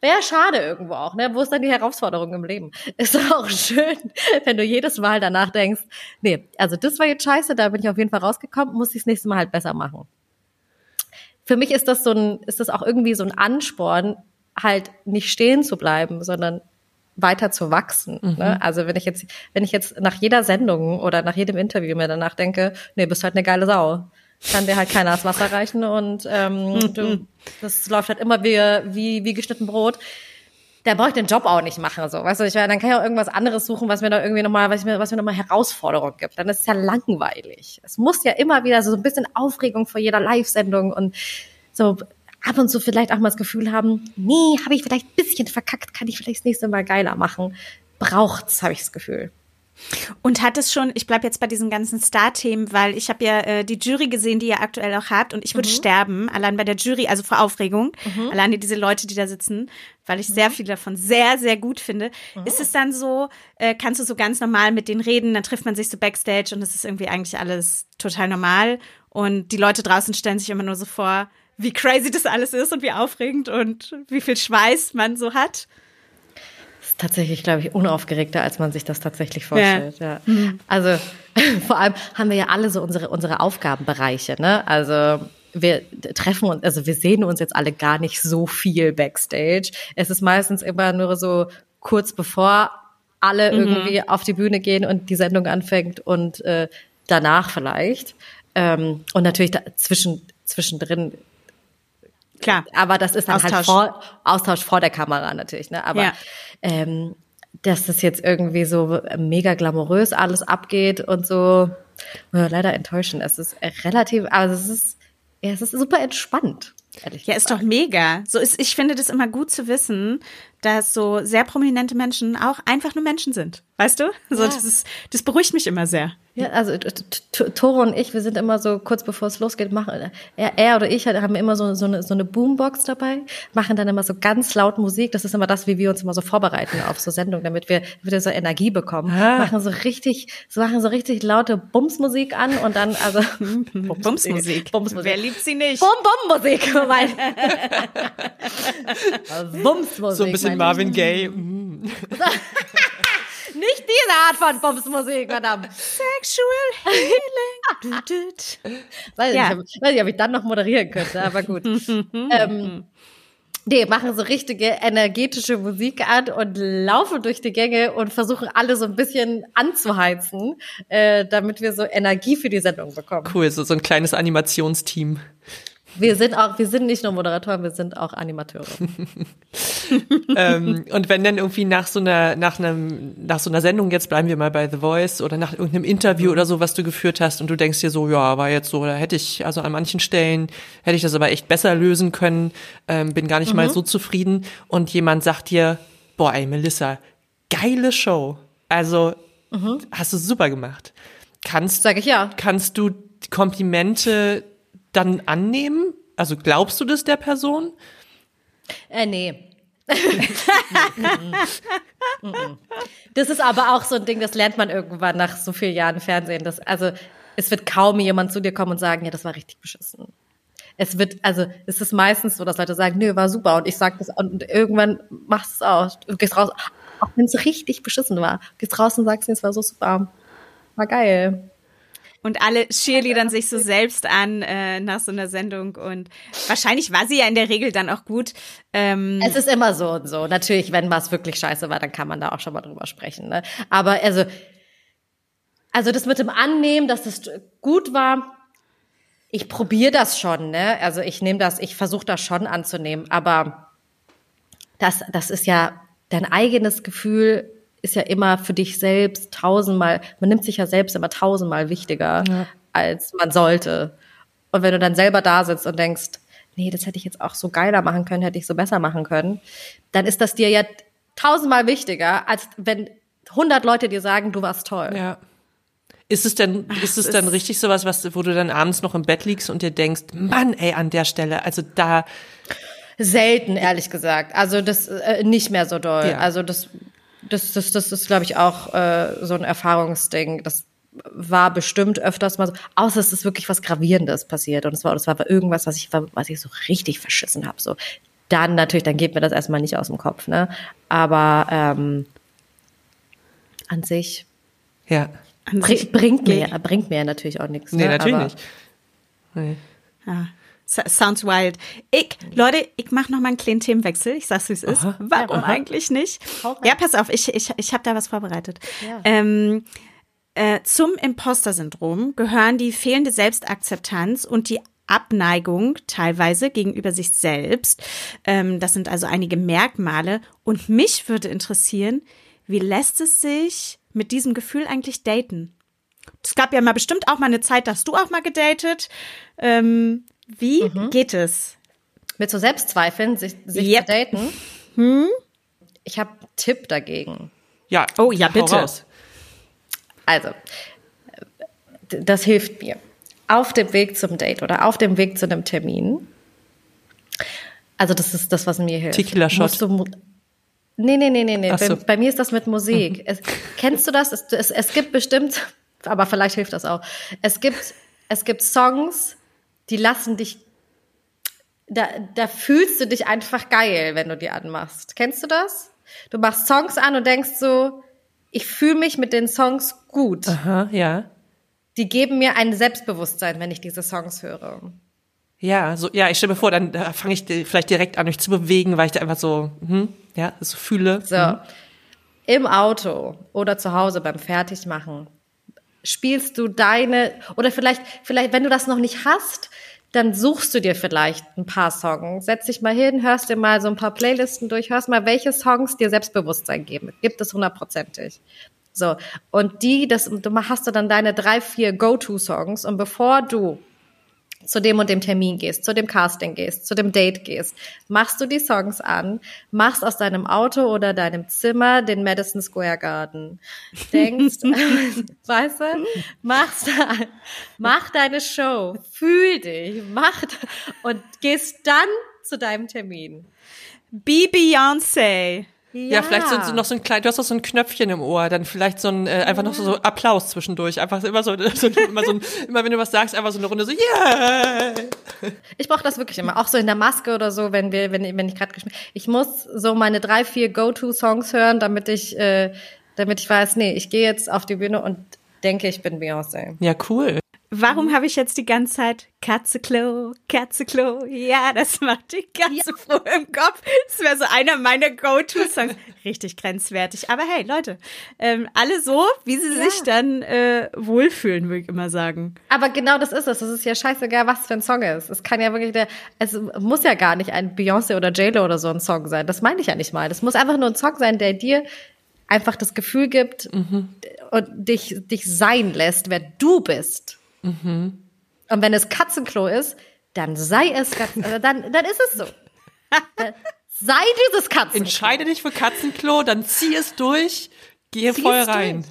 Wäre schade irgendwo auch, ne? Wo ist dann die Herausforderung im Leben? Ist doch auch schön, wenn du jedes Mal danach denkst, nee, also das war jetzt scheiße, da bin ich auf jeden Fall rausgekommen, muss ich das nächste Mal halt besser machen. Für mich ist das so ein, ist das auch irgendwie so ein Ansporn, halt nicht stehen zu bleiben, sondern weiter zu wachsen. Mhm. Ne? Also wenn ich jetzt, wenn ich jetzt nach jeder Sendung oder nach jedem Interview mir danach denke, nee, bist halt eine geile Sau, kann dir halt keiner das Wasser reichen und ähm, mhm. du, das läuft halt immer wie, wie, wie geschnitten Brot. Da brauche ich den Job auch nicht machen, so, weißt du, ich, dann kann ich auch irgendwas anderes suchen, was mir da irgendwie nochmal, was mir, was mir nochmal Herausforderung gibt. Dann ist es ja langweilig. Es muss ja immer wieder so ein bisschen Aufregung vor jeder Live-Sendung und so ab und zu vielleicht auch mal das Gefühl haben, nee, habe ich vielleicht ein bisschen verkackt, kann ich vielleicht das nächste Mal geiler machen. Braucht's, habe ich das Gefühl. Und hat es schon, ich bleibe jetzt bei diesen ganzen Star-Themen, weil ich habe ja äh, die Jury gesehen, die ihr aktuell auch habt und ich würde mhm. sterben, allein bei der Jury, also vor Aufregung, mhm. alleine diese Leute, die da sitzen, weil ich mhm. sehr viele davon sehr, sehr gut finde. Mhm. Ist es dann so, äh, kannst du so ganz normal mit denen reden, dann trifft man sich so backstage und es ist irgendwie eigentlich alles total normal und die Leute draußen stellen sich immer nur so vor, wie crazy das alles ist und wie aufregend und wie viel Schweiß man so hat. Ist tatsächlich, glaube ich, unaufgeregter, als man sich das tatsächlich vorstellt. Ja. ja. Mhm. Also vor allem haben wir ja alle so unsere, unsere Aufgabenbereiche. Ne? Also wir treffen uns, also wir sehen uns jetzt alle gar nicht so viel backstage. Es ist meistens immer nur so kurz bevor alle mhm. irgendwie auf die Bühne gehen und die Sendung anfängt und äh, danach vielleicht. Ähm, und natürlich da, zwischen, zwischendrin Klar. Aber das ist dann halt Austausch. halt vor, Austausch vor der Kamera natürlich, ne? Aber ja. ähm, dass das jetzt irgendwie so mega glamourös alles abgeht und so, ja, leider enttäuschend. Es ist relativ, also es ist, ja, es ist super entspannt. Ja, ist doch mega. So ist, ich finde das immer gut zu wissen, dass so sehr prominente Menschen auch einfach nur Menschen sind. Weißt du? So, ja. das ist, das beruhigt mich immer sehr. Ja, also Tore und ich, wir sind immer so kurz bevor es losgeht, machen er, er oder ich haben immer so, so, eine, so eine Boombox dabei, machen dann immer so ganz laut Musik. Das ist immer das, wie wir uns immer so vorbereiten auf so Sendungen, damit wir wieder so Energie bekommen. Ah. Machen so richtig, so machen so richtig laute Bumsmusik an und dann also Bumsmusik. Bumsmusik. Wer liebt sie nicht? Bum Bum Musik. Bumsmusik. So ein bisschen Marvin Gaye. Nicht diese Art von Bumsmusik, verdammt. Sexual Healing. weiß, ja. nicht, weiß nicht, ob ich dann noch moderieren könnte, aber gut. ähm, Nee, machen so richtige energetische Musik an und laufen durch die Gänge und versuchen alle so ein bisschen anzuheizen, äh, damit wir so Energie für die Sendung bekommen. Cool, so, so ein kleines Animationsteam. Wir sind auch, wir sind nicht nur Moderatoren, wir sind auch Animateure. ähm, und wenn dann irgendwie nach so einer, nach einem, nach so einer Sendung, jetzt bleiben wir mal bei The Voice oder nach irgendeinem Interview oder so, was du geführt hast und du denkst dir so, ja, war jetzt so, da hätte ich, also an manchen Stellen hätte ich das aber echt besser lösen können, ähm, bin gar nicht mhm. mal so zufrieden und jemand sagt dir, boah, ey, Melissa, geile Show. Also, mhm. hast du super gemacht. Kannst, Sag ich ja. Kannst du Komplimente dann annehmen? Also glaubst du das der Person? Äh, nee. das ist aber auch so ein Ding, das lernt man irgendwann nach so vielen Jahren Fernsehen. Das, also es wird kaum jemand zu dir kommen und sagen, ja, das war richtig beschissen. Es wird, also es ist meistens so, dass Leute sagen, nö, war super und ich sag das und irgendwann machst du es auch. Du gehst raus, auch wenn es richtig beschissen war, gehst raus und sagst, es war so super. War geil. Und alle cheerleadern sich so selbst an äh, nach so einer Sendung. Und wahrscheinlich war sie ja in der Regel dann auch gut. Ähm es ist immer so und so. Natürlich, wenn was wirklich scheiße war, dann kann man da auch schon mal drüber sprechen. Ne? Aber also, also das mit dem Annehmen, dass das gut war, ich probiere das schon, ne? Also ich nehme das, ich versuche das schon anzunehmen, aber das, das ist ja dein eigenes Gefühl ist ja immer für dich selbst tausendmal, man nimmt sich ja selbst immer tausendmal wichtiger, ja. als man sollte. Und wenn du dann selber da sitzt und denkst, nee, das hätte ich jetzt auch so geiler machen können, hätte ich so besser machen können, dann ist das dir ja tausendmal wichtiger, als wenn hundert Leute dir sagen, du warst toll. Ja. Ist es denn, ist es dann richtig sowas, was, wo du dann abends noch im Bett liegst und dir denkst, Mann, ey, an der Stelle, also da. Selten, ehrlich gesagt. Also das äh, nicht mehr so doll. Ja. Also das das, das, das ist, glaube ich, auch äh, so ein Erfahrungsding. Das war bestimmt öfters mal so, außer es ist wirklich was Gravierendes passiert und es war, das war irgendwas, was ich, was ich so richtig verschissen habe. So, dann natürlich, dann geht mir das erstmal nicht aus dem Kopf, ne? Aber ähm, an sich, ja, an bring, sich bringt mir, bringt mir natürlich auch nichts. Nee, ne? natürlich Aber, nicht. Nee. Ja. Sounds wild. Ich, Leute, ich mache noch mal einen kleinen Themenwechsel. Ich sag's, wie es ist. Warum Aha. eigentlich nicht? Ja, pass auf, ich, ich, ich habe da was vorbereitet. Ja. Ähm, äh, zum Imposter-Syndrom gehören die fehlende Selbstakzeptanz und die Abneigung teilweise gegenüber sich selbst. Ähm, das sind also einige Merkmale. Und mich würde interessieren, wie lässt es sich mit diesem Gefühl eigentlich daten? Es gab ja mal bestimmt auch mal eine Zeit, da hast du auch mal gedatet. Ähm, wie Mhm. geht es? Mit so Selbstzweifeln, sich, sich Yep. zu daten. Ich habe einen Tipp dagegen. Ja. Oh, ja, bitte. raus. Also, das hilft mir. Auf dem Weg zum Date oder auf dem Weg zu einem Termin. Also, das ist das, was mir hilft. Du mu- Nee, nee, nee, nee, nee. Ach Bei, so. bei mir ist das mit Musik. Es, kennst du das? Es, es, es gibt bestimmt, aber vielleicht hilft das auch. Es gibt, es gibt Songs, die lassen dich, da, da fühlst du dich einfach geil, wenn du die anmachst. Kennst du das? Du machst Songs an und denkst so, ich fühle mich mit den Songs gut. Aha, ja. Die geben mir ein Selbstbewusstsein, wenn ich diese Songs höre. Ja, so, ja, ich stelle mir vor, dann äh, fange ich vielleicht direkt an, mich zu bewegen, weil ich da einfach so, hm, ja, so fühle. So. Im Auto oder zu Hause beim Fertigmachen spielst du deine, oder vielleicht, vielleicht, wenn du das noch nicht hast, dann suchst du dir vielleicht ein paar Songs. Setz dich mal hin, hörst dir mal so ein paar Playlisten durch, hörst mal, welche Songs dir Selbstbewusstsein geben. Gibt es hundertprozentig. So. Und die, das, du hast du dann deine drei, vier Go-To-Songs und bevor du zu dem und dem Termin gehst, zu dem Casting gehst, zu dem Date gehst, machst du die Songs an, machst aus deinem Auto oder deinem Zimmer den Madison Square Garden. Denkst, weißt du, machst, mach deine Show, fühl dich, mach, und gehst dann zu deinem Termin. Be Beyoncé. Ja, vielleicht so, so noch so ein klein, du hast doch so ein Knöpfchen im Ohr, dann vielleicht so ein, äh, einfach noch so, so Applaus zwischendurch. Einfach immer so, so immer so ein, immer wenn du was sagst, einfach so eine Runde so, yeah! Ich brauche das wirklich immer, auch so in der Maske oder so, wenn wir, wenn, wenn ich gerade gespielt. Ich muss so meine drei, vier Go-To-Songs hören, damit ich, äh, damit ich weiß, nee, ich gehe jetzt auf die Bühne und denke, ich bin Beyoncé. Ja, cool. Warum habe ich jetzt die ganze Zeit Katzeklo, Katzeklo? Ja, das macht die Katze froh im Kopf. Das wäre so einer meiner Go-To-Songs. Richtig grenzwertig. Aber hey, Leute, ähm, alle so, wie sie sich dann äh, wohlfühlen, würde ich immer sagen. Aber genau das ist es. Das ist ja scheißegal, was für ein Song ist. Es kann ja wirklich der, es muss ja gar nicht ein Beyoncé oder J-Lo oder so ein Song sein. Das meine ich ja nicht mal. Das muss einfach nur ein Song sein, der dir einfach das Gefühl gibt und dich, dich sein lässt, wer du bist. Und wenn es Katzenklo ist, dann sei es, Katzen, äh, dann, dann ist es so. Sei dieses Katzenklo. Entscheide dich für Katzenklo, dann zieh es durch, gehe Zieh voll rein.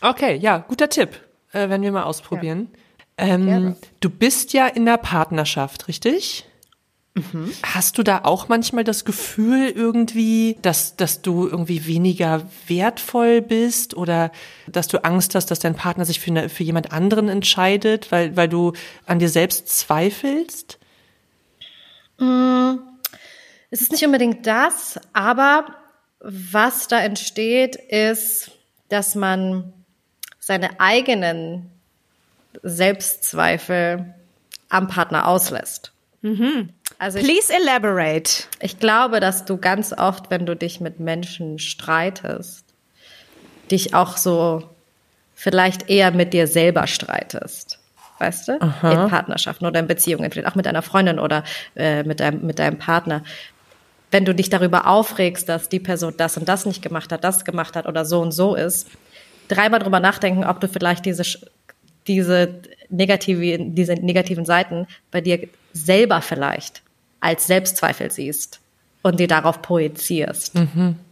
Okay, ja, guter Tipp. Äh, werden wir mal ausprobieren. Ähm, Gerne. du bist ja in der Partnerschaft, richtig? Hast du da auch manchmal das Gefühl irgendwie, dass, dass du irgendwie weniger wertvoll bist oder dass du Angst hast, dass dein Partner sich für, eine, für jemand anderen entscheidet, weil, weil du an dir selbst zweifelst? Es ist nicht unbedingt das, aber was da entsteht, ist, dass man seine eigenen Selbstzweifel am Partner auslässt. Also ich, Please elaborate. ich glaube, dass du ganz oft, wenn du dich mit Menschen streitest, dich auch so vielleicht eher mit dir selber streitest. Weißt du? In Partnerschaften oder in Beziehungen, vielleicht auch mit deiner Freundin oder äh, mit, deinem, mit deinem Partner. Wenn du dich darüber aufregst, dass die Person das und das nicht gemacht hat, das gemacht hat oder so und so ist, dreimal drüber nachdenken, ob du vielleicht diese, diese, negative, diese negativen Seiten bei dir selber vielleicht als Selbstzweifel siehst und die darauf projizierst.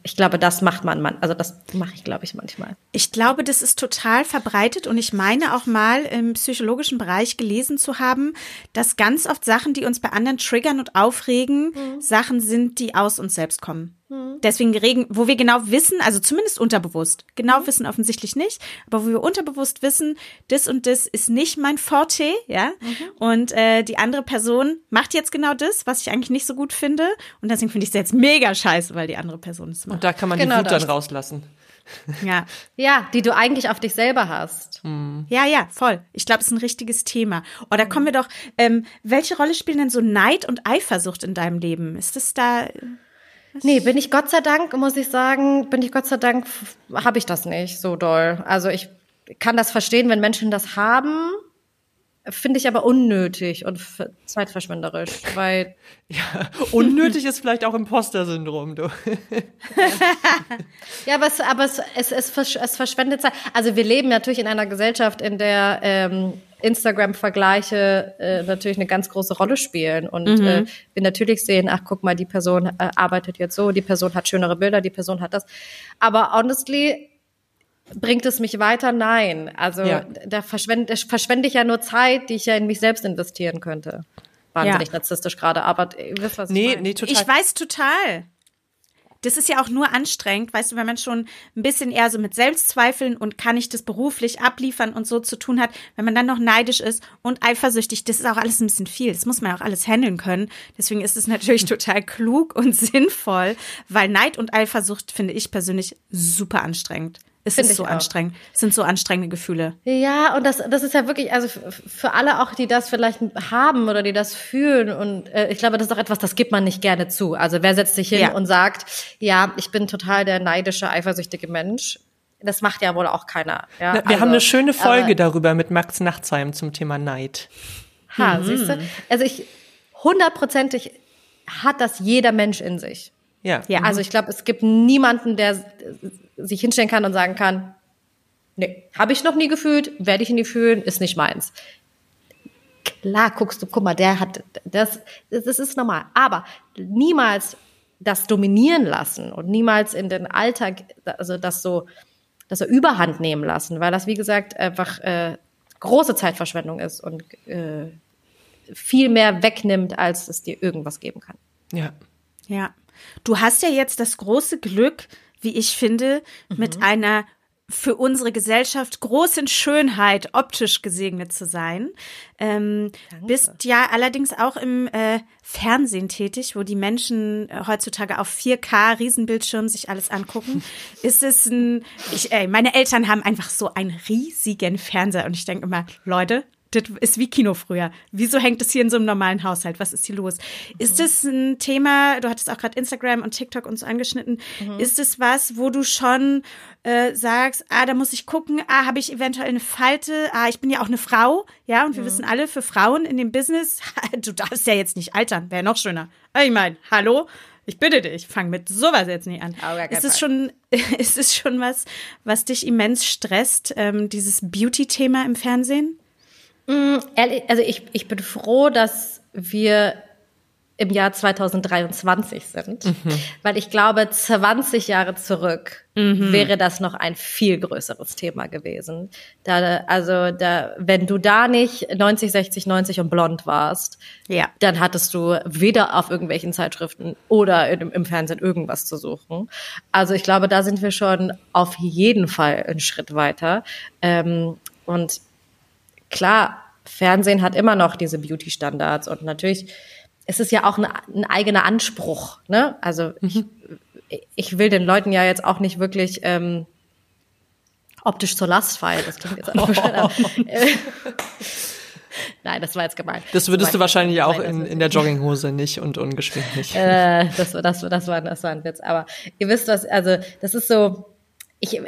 Ich glaube, das macht man, man also das mache ich, glaube ich, manchmal. Ich glaube, das ist total verbreitet und ich meine auch mal im psychologischen Bereich gelesen zu haben, dass ganz oft Sachen, die uns bei anderen triggern und aufregen, Sachen sind, die aus uns selbst kommen. Deswegen regen, wo wir genau wissen, also zumindest unterbewusst, genau wissen offensichtlich nicht, aber wo wir unterbewusst wissen, das und das ist nicht mein Forte, ja, und äh, die andere Person macht jetzt genau das, was ich eigentlich nicht so gut finde und deswegen finde ich es jetzt mega scheiße, weil die andere Person es macht. Und da kann man Genau die Wut dann rauslassen. Ja. Ja, die du eigentlich auf dich selber hast. Ja, ja, voll. Ich glaube, es ist ein richtiges Thema. Oh, da kommen wir doch. Ähm, welche Rolle spielen denn so Neid und Eifersucht in deinem Leben? Ist das da? Nee, bin ich Gott sei Dank, muss ich sagen, bin ich Gott sei Dank, habe ich das nicht so doll. Also ich kann das verstehen, wenn Menschen das haben, finde ich aber unnötig und zeitverschwenderisch, weil Ja, unnötig ist vielleicht auch Imposter-Syndrom, du. Ja, aber es, aber es, es, es verschwendet Zeit. Also wir leben natürlich in einer Gesellschaft, in der ähm, Instagram-Vergleiche äh, natürlich eine ganz große Rolle spielen und äh, wir natürlich sehen, ach guck mal, die Person äh, arbeitet jetzt so, die Person hat schönere Bilder, die Person hat das. Aber honestly bringt es mich weiter? Nein. Also Ja. da verschwende, verschwende ich ja nur Zeit, die ich ja in mich selbst investieren könnte. Wahnsinnig Ja. narzisstisch gerade, aber ihr wisst, was ich Nee, meine. nee, total. Ich weiß total. Das ist ja auch nur anstrengend, weißt du, wenn man schon ein bisschen eher so mit Selbstzweifeln und kann ich das beruflich abliefern und so zu tun hat, wenn man dann noch neidisch ist und eifersüchtig, das ist auch alles ein bisschen viel. Das muss man auch alles handeln können. Deswegen ist es natürlich total klug und sinnvoll, weil Neid und Eifersucht finde ich persönlich super anstrengend. Es Finde ist so auch. anstrengend. Es sind so anstrengende Gefühle. Ja, und das, das ist ja wirklich, also für alle auch, die das vielleicht haben oder die das fühlen. Und äh, ich glaube, das ist auch etwas, das gibt man nicht gerne zu. Also wer setzt sich hin Ja. und sagt, ja, ich bin total der neidische, eifersüchtige Mensch. Das macht ja wohl auch keiner. Ja, Wir also, haben eine schöne Folge aber- darüber mit Max Nachtsheim zum Thema Neid. Ha, siehst du? Also ich, hundertprozentig hat das jeder Mensch in sich. Ja. Ja. Also ich glaube, es gibt niemanden, der s- sich hinstellen kann und sagen kann, nee, habe ich noch nie gefühlt, werde ich nie fühlen, ist nicht meins. Klar, guckst du, guck mal, der hat das, das ist normal. Aber niemals das dominieren lassen und niemals in den Alltag, also das so, das so Überhand nehmen lassen, weil das, wie gesagt, einfach äh, große Zeitverschwendung ist und äh, viel mehr wegnimmt, als es dir irgendwas geben kann. Ja. Ja. Du hast ja jetzt das große Glück, wie ich finde, mit einer für unsere Gesellschaft großen Schönheit optisch gesegnet zu sein. Ähm, bist ja allerdings auch im äh, Fernsehen tätig, wo die Menschen äh, heutzutage auf 4K Riesenbildschirm sich alles angucken. Ist es ein, ich, ey, meine Eltern haben einfach so einen riesigen Fernseher und ich denke immer, Leute, das ist wie Kino früher. Wieso hängt es hier in so einem normalen Haushalt? Was ist hier los? Ist das ein Thema, du hattest auch gerade Instagram und TikTok und so angeschnitten, ist es was, wo du schon äh, sagst, ah, da muss ich gucken, ah, habe ich eventuell eine Falte, ah, ich bin ja auch eine Frau, ja, und wir wissen alle, für Frauen in dem Business, du darfst ja jetzt nicht altern, wäre noch schöner. Ich meine, hallo? Ich bitte dich, fang mit sowas jetzt nicht an. Keinen Ist es schon, ist es schon was, was dich immens stresst, ähm, dieses Beauty-Thema im Fernsehen? Ehrlich, also ich, ich bin froh, dass wir im Jahr 2023 sind, weil ich glaube, 20 Jahre zurück wäre das noch ein viel größeres Thema gewesen. Da, also da, wenn du da nicht 90, 60, 90 und blond warst, Ja. dann hattest du weder auf irgendwelchen Zeitschriften oder im, im Fernsehen irgendwas zu suchen. Also ich glaube, da sind wir schon auf jeden Fall einen Schritt weiter. Ähm, und klar, Fernsehen hat immer noch diese Beauty-Standards und natürlich ist es ja auch ein, ein eigener Anspruch. Ne? Also ich, ich will den Leuten ja jetzt auch nicht wirklich ähm, optisch zur Last fallen. Das klingt jetzt auch aber, äh, Nein, das war jetzt gemein. Das würdest du Nein, wahrscheinlich auch das in, ist- in der Jogginghose nicht und ungeschminkt nicht. äh, das, war- das, war- das, war, das war ein Witz. Aber ihr wisst was, also das ist so, ich,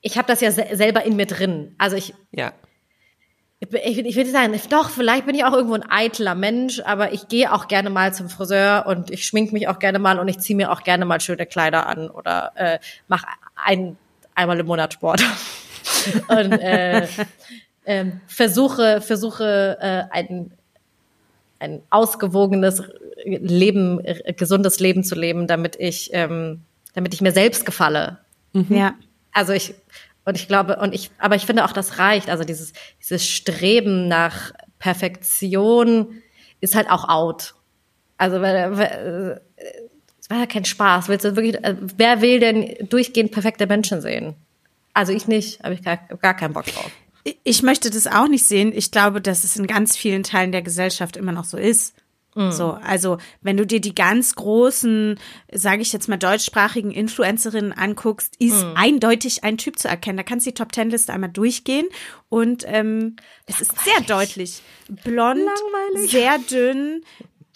ich habe das ja se selber in mir drin. Also ich, Ja. Ich, ich, nicht sagen, doch, vielleicht bin ich auch irgendwo ein eitler Mensch, aber ich gehe auch gerne mal zum Friseur und ich schmink mich auch gerne mal und ich ziehe mir auch gerne mal schöne Kleider an oder äh, mache ein, einmal im Monat Sport. und äh, ähm, versuche, versuche äh, ein, ein ausgewogenes Leben, äh, gesundes Leben zu leben, damit ich, ähm, damit ich mir selbst gefalle. Ja. Also ich und ich glaube und ich, aber ich finde auch, das reicht. Also dieses dieses Streben nach Perfektion ist halt auch out. Also weil, weil, äh, es war ja kein Spaß. Willst du wirklich? äh, Wer will denn durchgehend perfekte Menschen sehen? Also ich nicht, habe ich gar, gar keinen Bock drauf. Ich möchte das auch nicht sehen. Ich glaube, dass es in ganz vielen Teilen der Gesellschaft immer noch so ist. So, also wenn du dir die ganz großen, sage ich jetzt mal deutschsprachigen Influencerinnen anguckst, ist eindeutig ein Typ zu erkennen. Da kannst du die Top Ten Liste einmal durchgehen und ähm, es ist sehr deutlich blond, Langweilig. sehr dünn.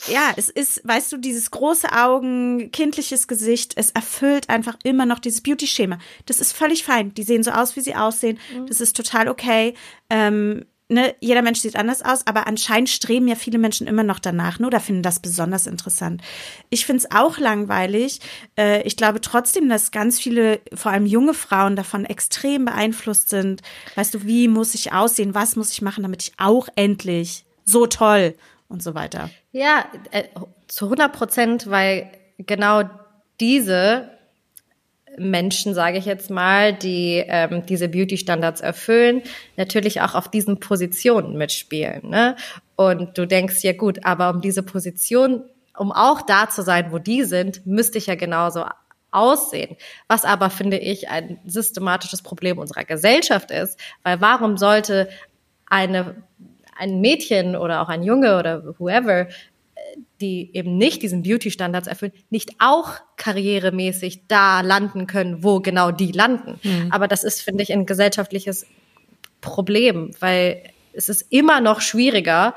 Ja, es ist, weißt du, dieses große Augen, kindliches Gesicht, es erfüllt einfach immer noch dieses Beauty-Schema. Das ist völlig fein. Die sehen so aus, wie sie aussehen. Das ist total okay. Ähm, ne, jeder Mensch sieht anders aus, aber anscheinend streben ja viele Menschen immer noch danach, ne, oder finden das besonders interessant. Ich finde es auch langweilig. Äh, ich glaube trotzdem, dass ganz viele, vor allem junge Frauen, davon extrem beeinflusst sind. Weißt du, wie muss ich aussehen? Was muss ich machen, damit ich auch endlich so toll und so weiter. Ja, äh, zu 100 Prozent, weil genau diese Menschen, sage ich jetzt mal, die ähm, diese Beauty-Standards erfüllen, natürlich auch auf diesen Positionen mitspielen. Ne? Und du denkst, ja gut, aber um diese Position, um auch da zu sein, wo die sind, müsste ich ja genauso aussehen. Was aber, finde ich, ein systematisches Problem unserer Gesellschaft ist, weil warum sollte eine, ein Mädchen oder auch ein Junge oder whoever die eben nicht diesen Beauty-Standards erfüllen, nicht auch karrieremäßig da landen können, wo genau die landen. Aber das ist, finde ich, ein gesellschaftliches Problem, weil es ist immer noch schwieriger,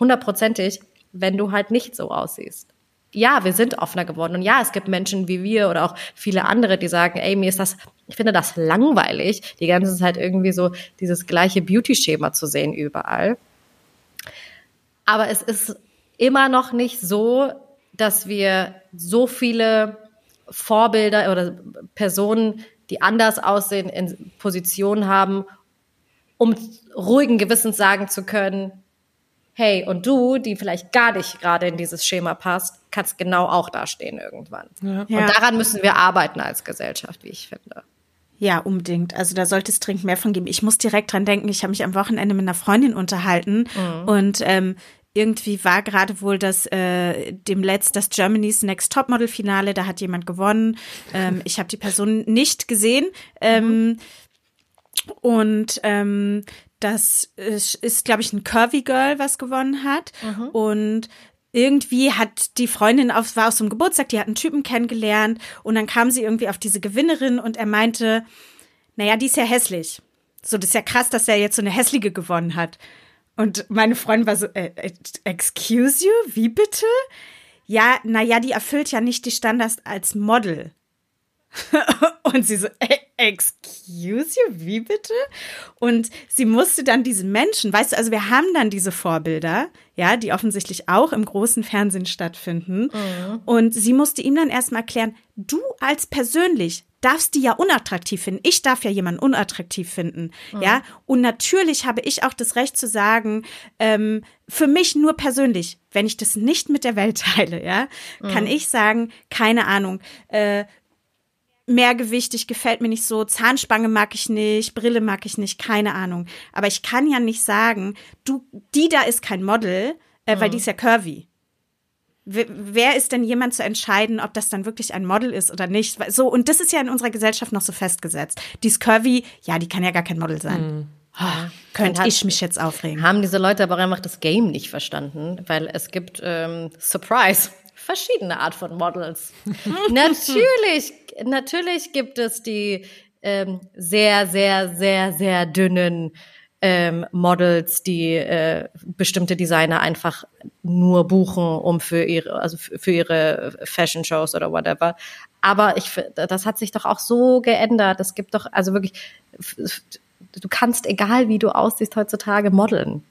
hundertprozentig, wenn du halt nicht so aussiehst. Ja, wir sind offener geworden. Und ja, es gibt Menschen wie wir oder auch viele andere, die sagen, ey, mir ist das, ich finde das langweilig, die ganze Zeit irgendwie so dieses gleiche Beauty-Schema zu sehen überall. Aber es ist immer noch nicht so, dass wir so viele Vorbilder oder Personen, die anders aussehen, in Positionen haben, um ruhigen Gewissens sagen zu können, hey, und du, die vielleicht gar nicht gerade in dieses Schema passt, kannst genau auch dastehen irgendwann. Ja. Und daran müssen wir arbeiten als Gesellschaft, wie ich finde. Ja, unbedingt. Also da sollte es dringend mehr von geben. Ich muss direkt dran denken, ich habe mich am Wochenende mit einer Freundin unterhalten und ähm, irgendwie war gerade wohl das äh, dem letzt das Germany's Next Topmodel Finale, da hat jemand gewonnen. Ähm, ich habe die Person nicht gesehen. Ähm, und ähm, das ist, ist glaube ich, ein Curvy Girl, was gewonnen hat. Und irgendwie hat die Freundin auf, war aus so einem Geburtstag, die hat einen Typen kennengelernt und dann kam sie irgendwie auf diese Gewinnerin und er meinte, naja, die ist ja hässlich. So, das ist ja krass, dass er jetzt so eine hässliche gewonnen hat. Und meine Freundin war so, äh, äh, excuse you, wie bitte? Ja, naja, die erfüllt ja nicht die Standards als Model. Und sie so, äh, excuse you, wie bitte? Und sie musste dann diesen Menschen, weißt du, also wir haben dann diese Vorbilder, ja, die offensichtlich auch im großen Fernsehen stattfinden. Und sie musste ihm dann erstmal erklären, du als persönlich darfst die ja unattraktiv finden. Ich darf ja jemanden unattraktiv finden, ja. Und natürlich habe ich auch das Recht zu sagen, ähm, für mich nur persönlich, wenn ich das nicht mit der Welt teile, ja, kann ich sagen, keine Ahnung, äh, mehrgewichtig gefällt mir nicht so, Zahnspange mag ich nicht, Brille mag ich nicht, keine Ahnung. Aber ich kann ja nicht sagen, du, die da ist kein Model, äh, weil die ist ja curvy. W- Wer ist denn jemand zu entscheiden, ob das dann wirklich ein Model ist oder nicht? So, und das ist ja in unserer Gesellschaft noch so festgesetzt. Die ist curvy, ja, die kann ja gar kein Model sein. Ah, könnte Dann hat- ich mich jetzt aufregen. Haben diese Leute aber einfach das Game nicht verstanden, weil es gibt, ähm, Surprise, verschiedene Art von Models. natürlich, natürlich gibt es die ähm, sehr, sehr, sehr, sehr dünnen ähm, Models, die äh, bestimmte Designer einfach nur buchen, um für ihre, also für ihre Fashion Shows oder whatever. Aber ich, das hat sich doch auch so geändert. Es gibt doch, also wirklich, du kannst, egal wie du aussiehst heutzutage, modeln.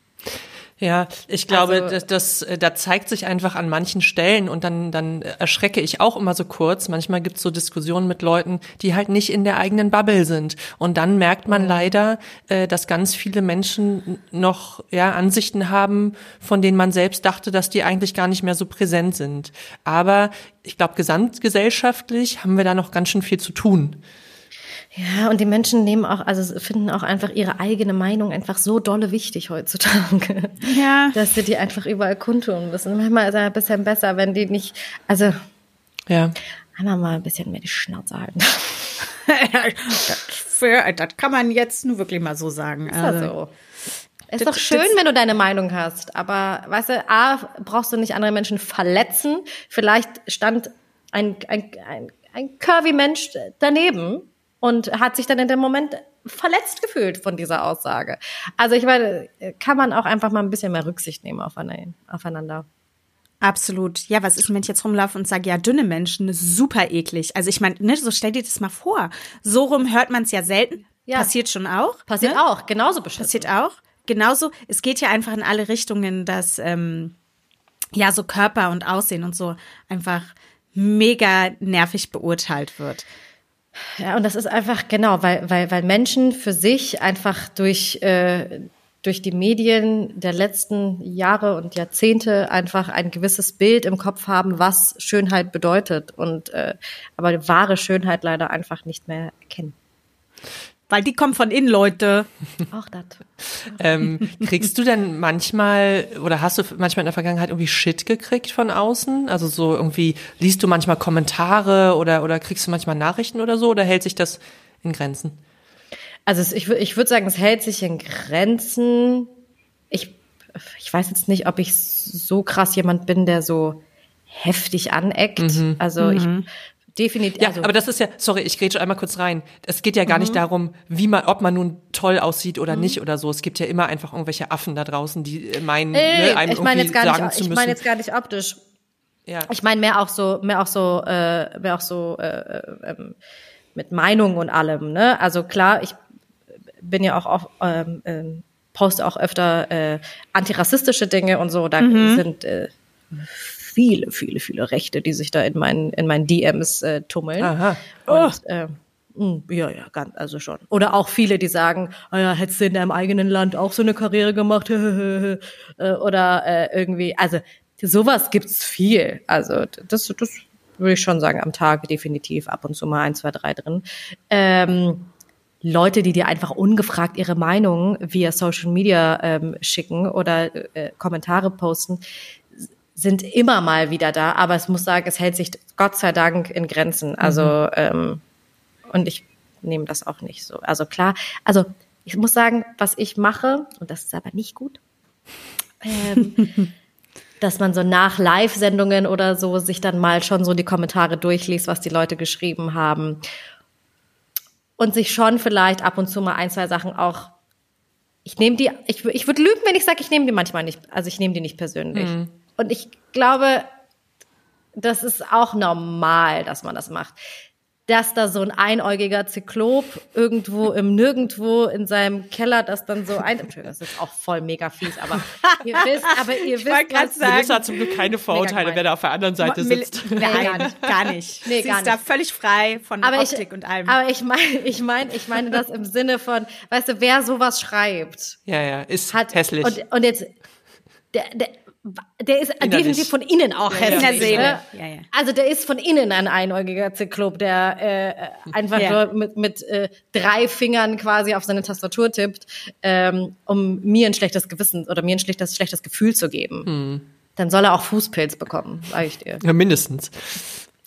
Ja, ich glaube, Also- das, das, äh, da zeigt sich einfach an manchen Stellen und dann, dann erschrecke ich auch immer so kurz. Manchmal gibt's so Diskussionen mit Leuten, die halt nicht in der eigenen Bubble sind. Und dann merkt man leider, äh, dass ganz viele Menschen noch ja, Ansichten haben, von denen man selbst dachte, dass die eigentlich gar nicht mehr so präsent sind. Aber ich glaube, gesamtgesellschaftlich haben wir da noch ganz schön viel zu tun. Ja, und die Menschen nehmen auch, also finden auch einfach ihre eigene Meinung einfach so dolle wichtig heutzutage. Ja. Dass sie die einfach überall kundtun müssen. Manchmal ist es ein bisschen besser, wenn die nicht, also Ja. einmal mal ein bisschen mehr die Schnauze halten. das, für, das kann man jetzt nur wirklich mal so sagen. Ist Also, so. Ist doch schön, wenn du deine Meinung hast, aber weißt du, A, brauchst du nicht andere Menschen verletzen. Vielleicht stand ein, ein, ein, ein curvy Mensch daneben und hat sich dann in dem Moment verletzt gefühlt von dieser Aussage. Also ich meine, kann man auch einfach mal ein bisschen mehr Rücksicht nehmen aufeinander. Absolut. Ja, was ist, wenn ich jetzt rumlaufe und sage, ja, dünne Menschen, super eklig. Also ich meine, ne, so stell dir das mal vor. So rum hört man es ja selten. Ja. Passiert schon auch. Passiert ne? auch, genauso bestimmt. Passiert auch. Genauso. Es geht ja einfach in alle Richtungen, dass ähm, ja so Körper und Aussehen und so einfach mega nervig beurteilt wird. Ja, und das ist einfach genau, weil, weil, weil Menschen für sich einfach durch, äh, durch die Medien der letzten Jahre und Jahrzehnte einfach ein gewisses Bild im Kopf haben, was Schönheit bedeutet und äh, aber wahre Schönheit leider einfach nicht mehr erkennen. Weil die kommen von innen, Leute. Auch das. ähm, kriegst du denn manchmal oder hast du manchmal in der Vergangenheit irgendwie Shit gekriegt von außen? Also so irgendwie liest du manchmal Kommentare oder oder kriegst du manchmal Nachrichten oder so oder hält sich das in Grenzen? Also es, ich, ich würde sagen, es hält sich in Grenzen. Ich, ich weiß jetzt nicht, ob ich so krass jemand bin, der so heftig aneckt. Mhm. Also ich mhm. Definitiv. Ja, also, aber das ist ja, sorry, ich grätsche einmal kurz rein. Es geht ja gar mhm. nicht darum, wie man, ob man nun toll aussieht oder mhm. nicht oder so. Es gibt ja immer einfach irgendwelche Affen da draußen, die meinen, Ey, ne, einem ich meine jetzt gar sagen nicht, zu müssen. Ich meine jetzt gar nicht optisch. Ja. Ich meine mehr auch so, mehr auch so, äh, mehr auch so äh, äh, ähm, mit Meinung und allem. Ne? Also klar, ich bin ja auch auf, ähm, ähm, poste auch öfter äh, antirassistische Dinge und so. Da mhm. sind äh, viele, viele, viele Rechte, die sich da in meinen, in meinen DMs äh, tummeln. Aha. Und, oh. äh, ja, ja, ganz, also schon. Oder auch viele, die sagen, oh ja, hättest du in deinem eigenen Land auch so eine Karriere gemacht, äh, oder äh, irgendwie, also sowas gibt's viel. Also das, das würde ich schon sagen, am Tag definitiv ab und zu mal ein, zwei, drei drin. Ähm, Leute, die dir einfach ungefragt ihre Meinung via Social Media ähm, schicken oder äh, Kommentare posten, sind immer mal wieder da. Aber es muss sagen, es hält sich Gott sei Dank in Grenzen. Also mhm. ähm, und ich nehme das auch nicht so. Also klar, also ich muss sagen, was ich mache und das ist aber nicht gut. Ähm, dass man so nach Live-Sendungen oder so sich dann mal schon so die Kommentare durchliest, was die Leute geschrieben haben und sich schon vielleicht ab und zu mal ein, zwei Sachen auch. Ich nehme die, ich, ich würde lügen, wenn ich sage, ich nehme die manchmal nicht, also ich nehme die nicht persönlich. Mhm. Und ich glaube, das ist auch normal, dass man das macht dass da so ein einäugiger Zyklop irgendwo im Nirgendwo in seinem Keller das dann so ein, Entschuldigung, das ist auch voll mega fies, aber ihr wisst, aber ihr ich wisst, was sagen, Melissa hat zum Glück keine Vorurteile, wer da auf der anderen Seite sitzt. Nein, gar nicht. Nee, Sie gar ist nicht. da völlig frei von aber Optik ich, und allem. Aber ich meine, ich meine, ich meine das im Sinne von, weißt du, wer sowas schreibt. Ja, ja, ist hat, hässlich. Und, und jetzt, der, der, der ist Innerlich. definitiv von innen auch ja, hässlich. Ja, ne? ja, ja. Also der ist von innen ein einäugiger Zyklop, der äh, einfach nur mit, mit äh, drei Fingern quasi auf seine Tastatur tippt, ähm, um mir ein schlechtes Gewissen oder mir ein schlechtes, schlechtes Gefühl zu geben. Hm. Dann soll er auch Fußpilz bekommen, sage ich dir. Ja, mindestens.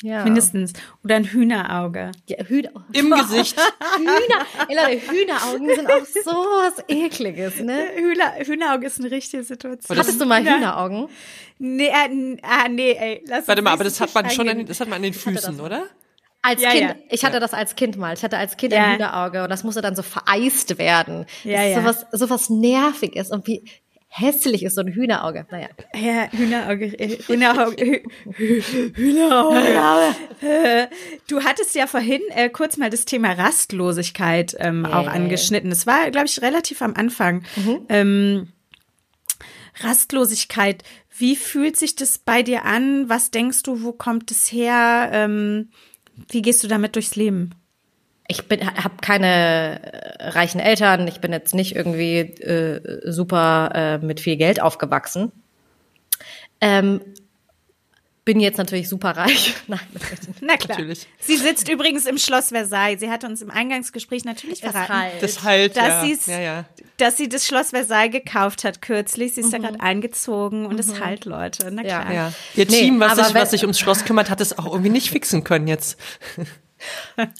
Ja. Mindestens. Oder ein Hühnerauge. Ja, Hühner Im Gesicht. Hühner. Ey, Leute, Hühneraugen sind auch so was Ekliges, ne? Hühner, Hühnerauge ist eine richtige Situation. Hattest du mal Hühneraugen? Nee, äh, ah, nee, ey. Lass Warte mal, aber das hat man schon an, das hat man an den Füßen, oder? Als ja, Kind, ja. ich hatte ja. das als Kind mal. Ich hatte als Kind ein Hühnerauge und das musste dann so vereist werden. Ja, das ist ja. sowas, sowas Nerviges und wie, hässlich ist so ein Hühnerauge. Naja. Ja, Hühnerauge, äh, Hühnerauge, Hühnerauge. Du hattest ja vorhin äh, kurz mal das Thema Rastlosigkeit ähm, yeah. auch angeschnitten. Das war, glaube ich, relativ am Anfang. Mhm. Ähm, Rastlosigkeit, wie fühlt sich das bei dir an? Was denkst du, wo kommt es her? Ähm, wie gehst du damit durchs Leben? Ich bin habe keine äh, reichen Eltern, ich bin jetzt nicht irgendwie äh, super äh, mit viel Geld aufgewachsen. Ähm, bin jetzt natürlich super reich. Nein, Na klar. Natürlich. Sie sitzt übrigens im Schloss Versailles. Sie hat uns im Eingangsgespräch natürlich verraten, halt. das halt, dass, ja. Ja, ja. dass sie das Schloss Versailles gekauft hat kürzlich. Sie ist mhm. da gerade eingezogen und es mhm. halt, Leute. Na klar. Ja. Ihr nee, Team, was sich, was sich ums Schloss kümmert, hat es auch irgendwie nicht fixen können jetzt.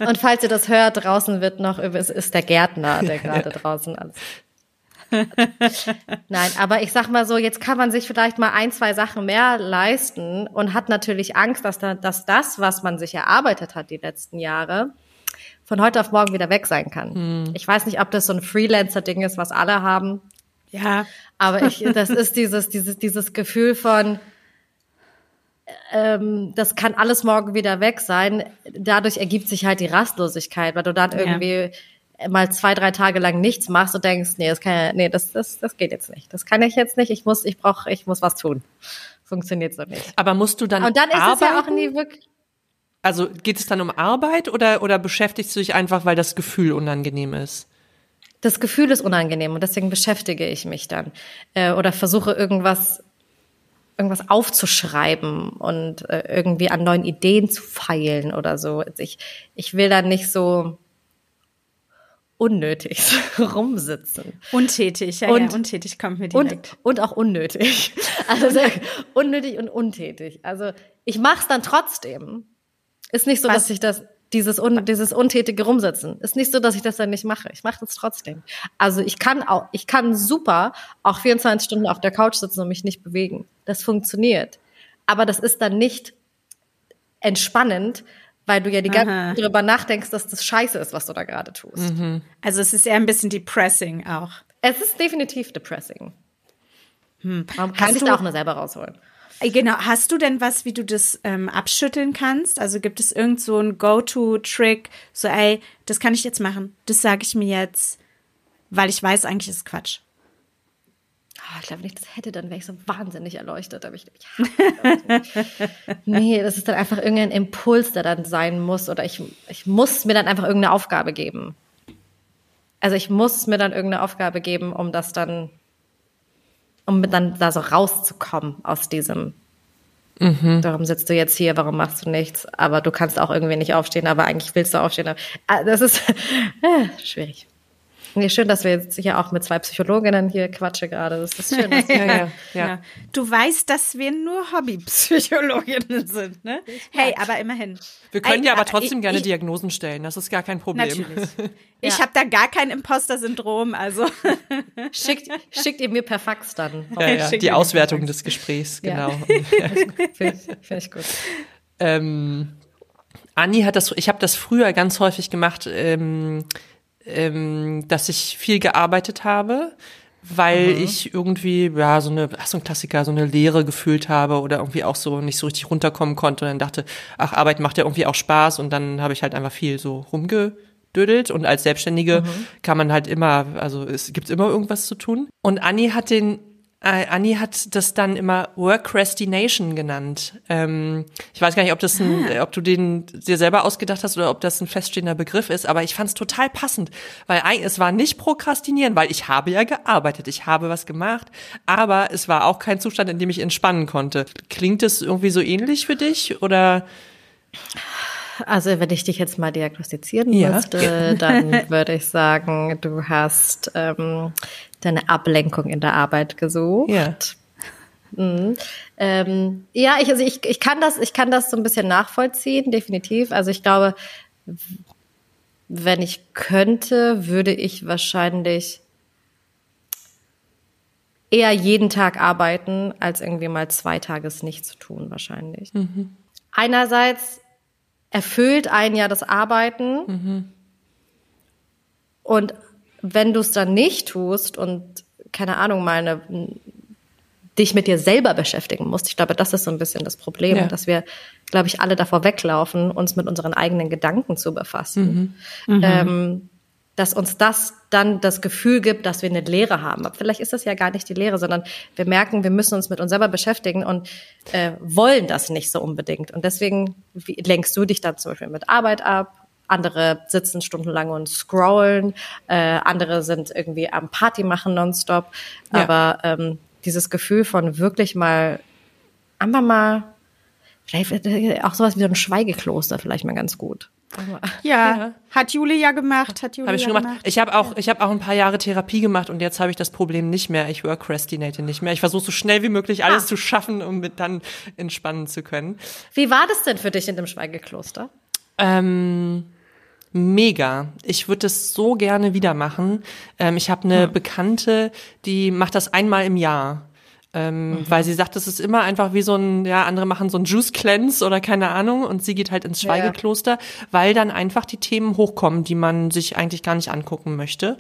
Und falls ihr das hört, draußen wird noch, es ist der Gärtner, der gerade draußen alles. Nein, aber ich sag mal so, jetzt kann man sich vielleicht mal ein, zwei Sachen mehr leisten und hat natürlich Angst, dass, da, dass das, was man sich erarbeitet hat die letzten Jahre, von heute auf morgen wieder weg sein kann. Hm. Ich weiß nicht, ob das so ein Freelancer-Ding ist, was alle haben. Ja. Aber ich, das ist dieses, dieses, dieses Gefühl von, ähm, das kann alles morgen wieder weg sein. Dadurch ergibt sich halt die Rastlosigkeit, weil du dann irgendwie ja. mal zwei, drei Tage lang nichts machst und denkst, nee, das kann ja, nee, das, das, das geht jetzt nicht. Das kann ich jetzt nicht. Ich muss, ich brauche, ich muss was tun. Funktioniert so nicht. Aber musst du dann Und dann ist arbeiten? es ja auch nie wirklich. Also geht es dann um Arbeit oder, oder beschäftigst du dich einfach, weil das Gefühl unangenehm ist? Das Gefühl ist unangenehm und deswegen beschäftige ich mich dann äh, oder versuche irgendwas irgendwas aufzuschreiben und äh, irgendwie an neuen Ideen zu feilen oder so. Ich, ich will da nicht so unnötig rumsitzen. Untätig, ja, und, ja, untätig kommt mir direkt. Und, und auch unnötig. Also unnötig und untätig. Also ich mache es dann trotzdem. Ist nicht so, Was? dass ich das dieses, un, dieses untätige Rumsitzen. Ist nicht so, dass ich das dann nicht mache. Ich mache das trotzdem. Also ich kann auch, ich kann super auch 24 Stunden auf der Couch sitzen und mich nicht bewegen. Das funktioniert. Aber das ist dann nicht entspannend, weil du ja die ganze Zeit darüber nachdenkst, dass das scheiße ist, was du da gerade tust. Mhm. Also es ist eher ein bisschen depressing auch. Es ist definitiv depressing. Hm. Man kann sich da auch nur selber rausholen. Äh, genau. Hast du denn was, wie du das ähm, abschütteln kannst? Also gibt es irgend so ein Go-To-Trick, so ey, das kann ich jetzt machen, das sage ich mir jetzt, weil ich weiß, eigentlich ist Quatsch. Oh, ich glaube, wenn ich das hätte, dann wäre ich so wahnsinnig erleuchtet. Aber ich, ja, nee, das ist dann einfach irgendein Impuls, der dann sein muss. Oder ich, ich muss mir dann einfach irgendeine Aufgabe geben. Also ich muss mir dann irgendeine Aufgabe geben, um das dann um dann da so rauszukommen aus diesem. Mhm. Darum sitzt du jetzt hier, warum machst du nichts? Aber du kannst auch irgendwie nicht aufstehen, aber eigentlich willst du aufstehen. Ah, das ist äh, schwierig. Nee, schön, dass wir jetzt hier auch mit zwei Psychologinnen hier quatsche gerade. Das ist schön. ja, ja, ja. Du weißt, dass wir nur Hobbypsychologinnen sind, ne? Hey, aber immerhin. Wir können ja aber trotzdem ich, gerne ich, Diagnosen stellen. Das ist gar kein Problem. Natürlich. Ich ja. habe da gar kein Imposter-Syndrom, also. schickt, schickt ihr mir per Fax dann. Ja, ja, die Auswertung des Gesprächs, genau. Finde ich gut. Ähm, Anni hat das, ich habe das früher ganz häufig gemacht, ähm, ähm, dass ich viel gearbeitet habe, weil mhm. ich irgendwie, ja, so eine, ach, so ein Klassiker, so eine Leere gefühlt habe oder irgendwie auch so nicht so richtig runterkommen konnte und dann dachte, ach, Arbeit macht ja irgendwie auch Spaß und dann habe ich halt einfach viel so rumgedödelt und als Selbstständige mhm. kann man halt immer, also es gibt immer irgendwas zu tun. Und Anni hat den äh, Anni hat das dann immer Workrastination genannt. Ähm, ich weiß gar nicht, ob das ein, ah. ob du den dir selber ausgedacht hast oder ob das ein feststehender Begriff ist, aber ich fand es total passend, weil es war nicht Prokrastinieren, weil ich habe ja gearbeitet, ich habe was gemacht, aber es war auch kein Zustand, in dem ich entspannen konnte. Klingt es irgendwie so ähnlich für dich oder? Also wenn ich dich jetzt mal diagnostizieren ja. müsste, dann würde ich sagen, du hast ähm, deine Ablenkung in der Arbeit gesucht. Ja. Mhm. Ähm, ja, ich, also ich, ich kann das, ich kann das so ein bisschen nachvollziehen, definitiv. Also ich glaube, wenn ich könnte, würde ich wahrscheinlich eher jeden Tag arbeiten, als irgendwie mal zwei Tages nichts zu tun, wahrscheinlich. Mhm. Einerseits erfüllt einen ja das Arbeiten. Mhm. Und wenn du es dann nicht tust und keine Ahnung, mal eine, dich mit dir selber beschäftigen musst, ich glaube, das ist so ein bisschen das Problem, ja. dass wir, glaube ich, alle davor weglaufen, uns mit unseren eigenen Gedanken zu befassen. Mhm. Mhm. Ähm, dass uns das dann das Gefühl gibt, dass wir eine Lehre haben. Aber vielleicht ist das ja gar nicht die Lehre, sondern wir merken, wir müssen uns mit uns selber beschäftigen und äh, wollen das nicht so unbedingt. Und deswegen lenkst du dich dann zum Beispiel mit Arbeit ab. Andere sitzen stundenlang und scrollen. Äh, andere sind irgendwie am Party machen nonstop. Ja. Aber ähm, dieses Gefühl von wirklich mal einfach mal vielleicht äh, auch sowas wie so ein Schweigekloster vielleicht mal ganz gut. Ja, ja, hat Juli ja gemacht, hat Juli hab ich schon gemacht. gemacht. Ich habe auch, ich habe auch ein paar Jahre Therapie gemacht und jetzt habe ich das Problem nicht mehr. Ich workrastinate nicht mehr. Ich versuche so schnell wie möglich alles ah. zu schaffen, um mit dann entspannen zu können. Wie war das denn für dich in dem Schweigekloster? Ähm, Mega. Ich würde es so gerne wieder machen. Ähm, ich habe eine Bekannte, die macht das einmal im Jahr. Ähm, Mhm. Weil sie sagt, das ist immer einfach wie so ein, ja, andere machen so ein Juice Cleanse oder keine Ahnung und sie geht halt ins Schweigekloster, weil dann einfach die Themen hochkommen, die man sich eigentlich gar nicht angucken möchte.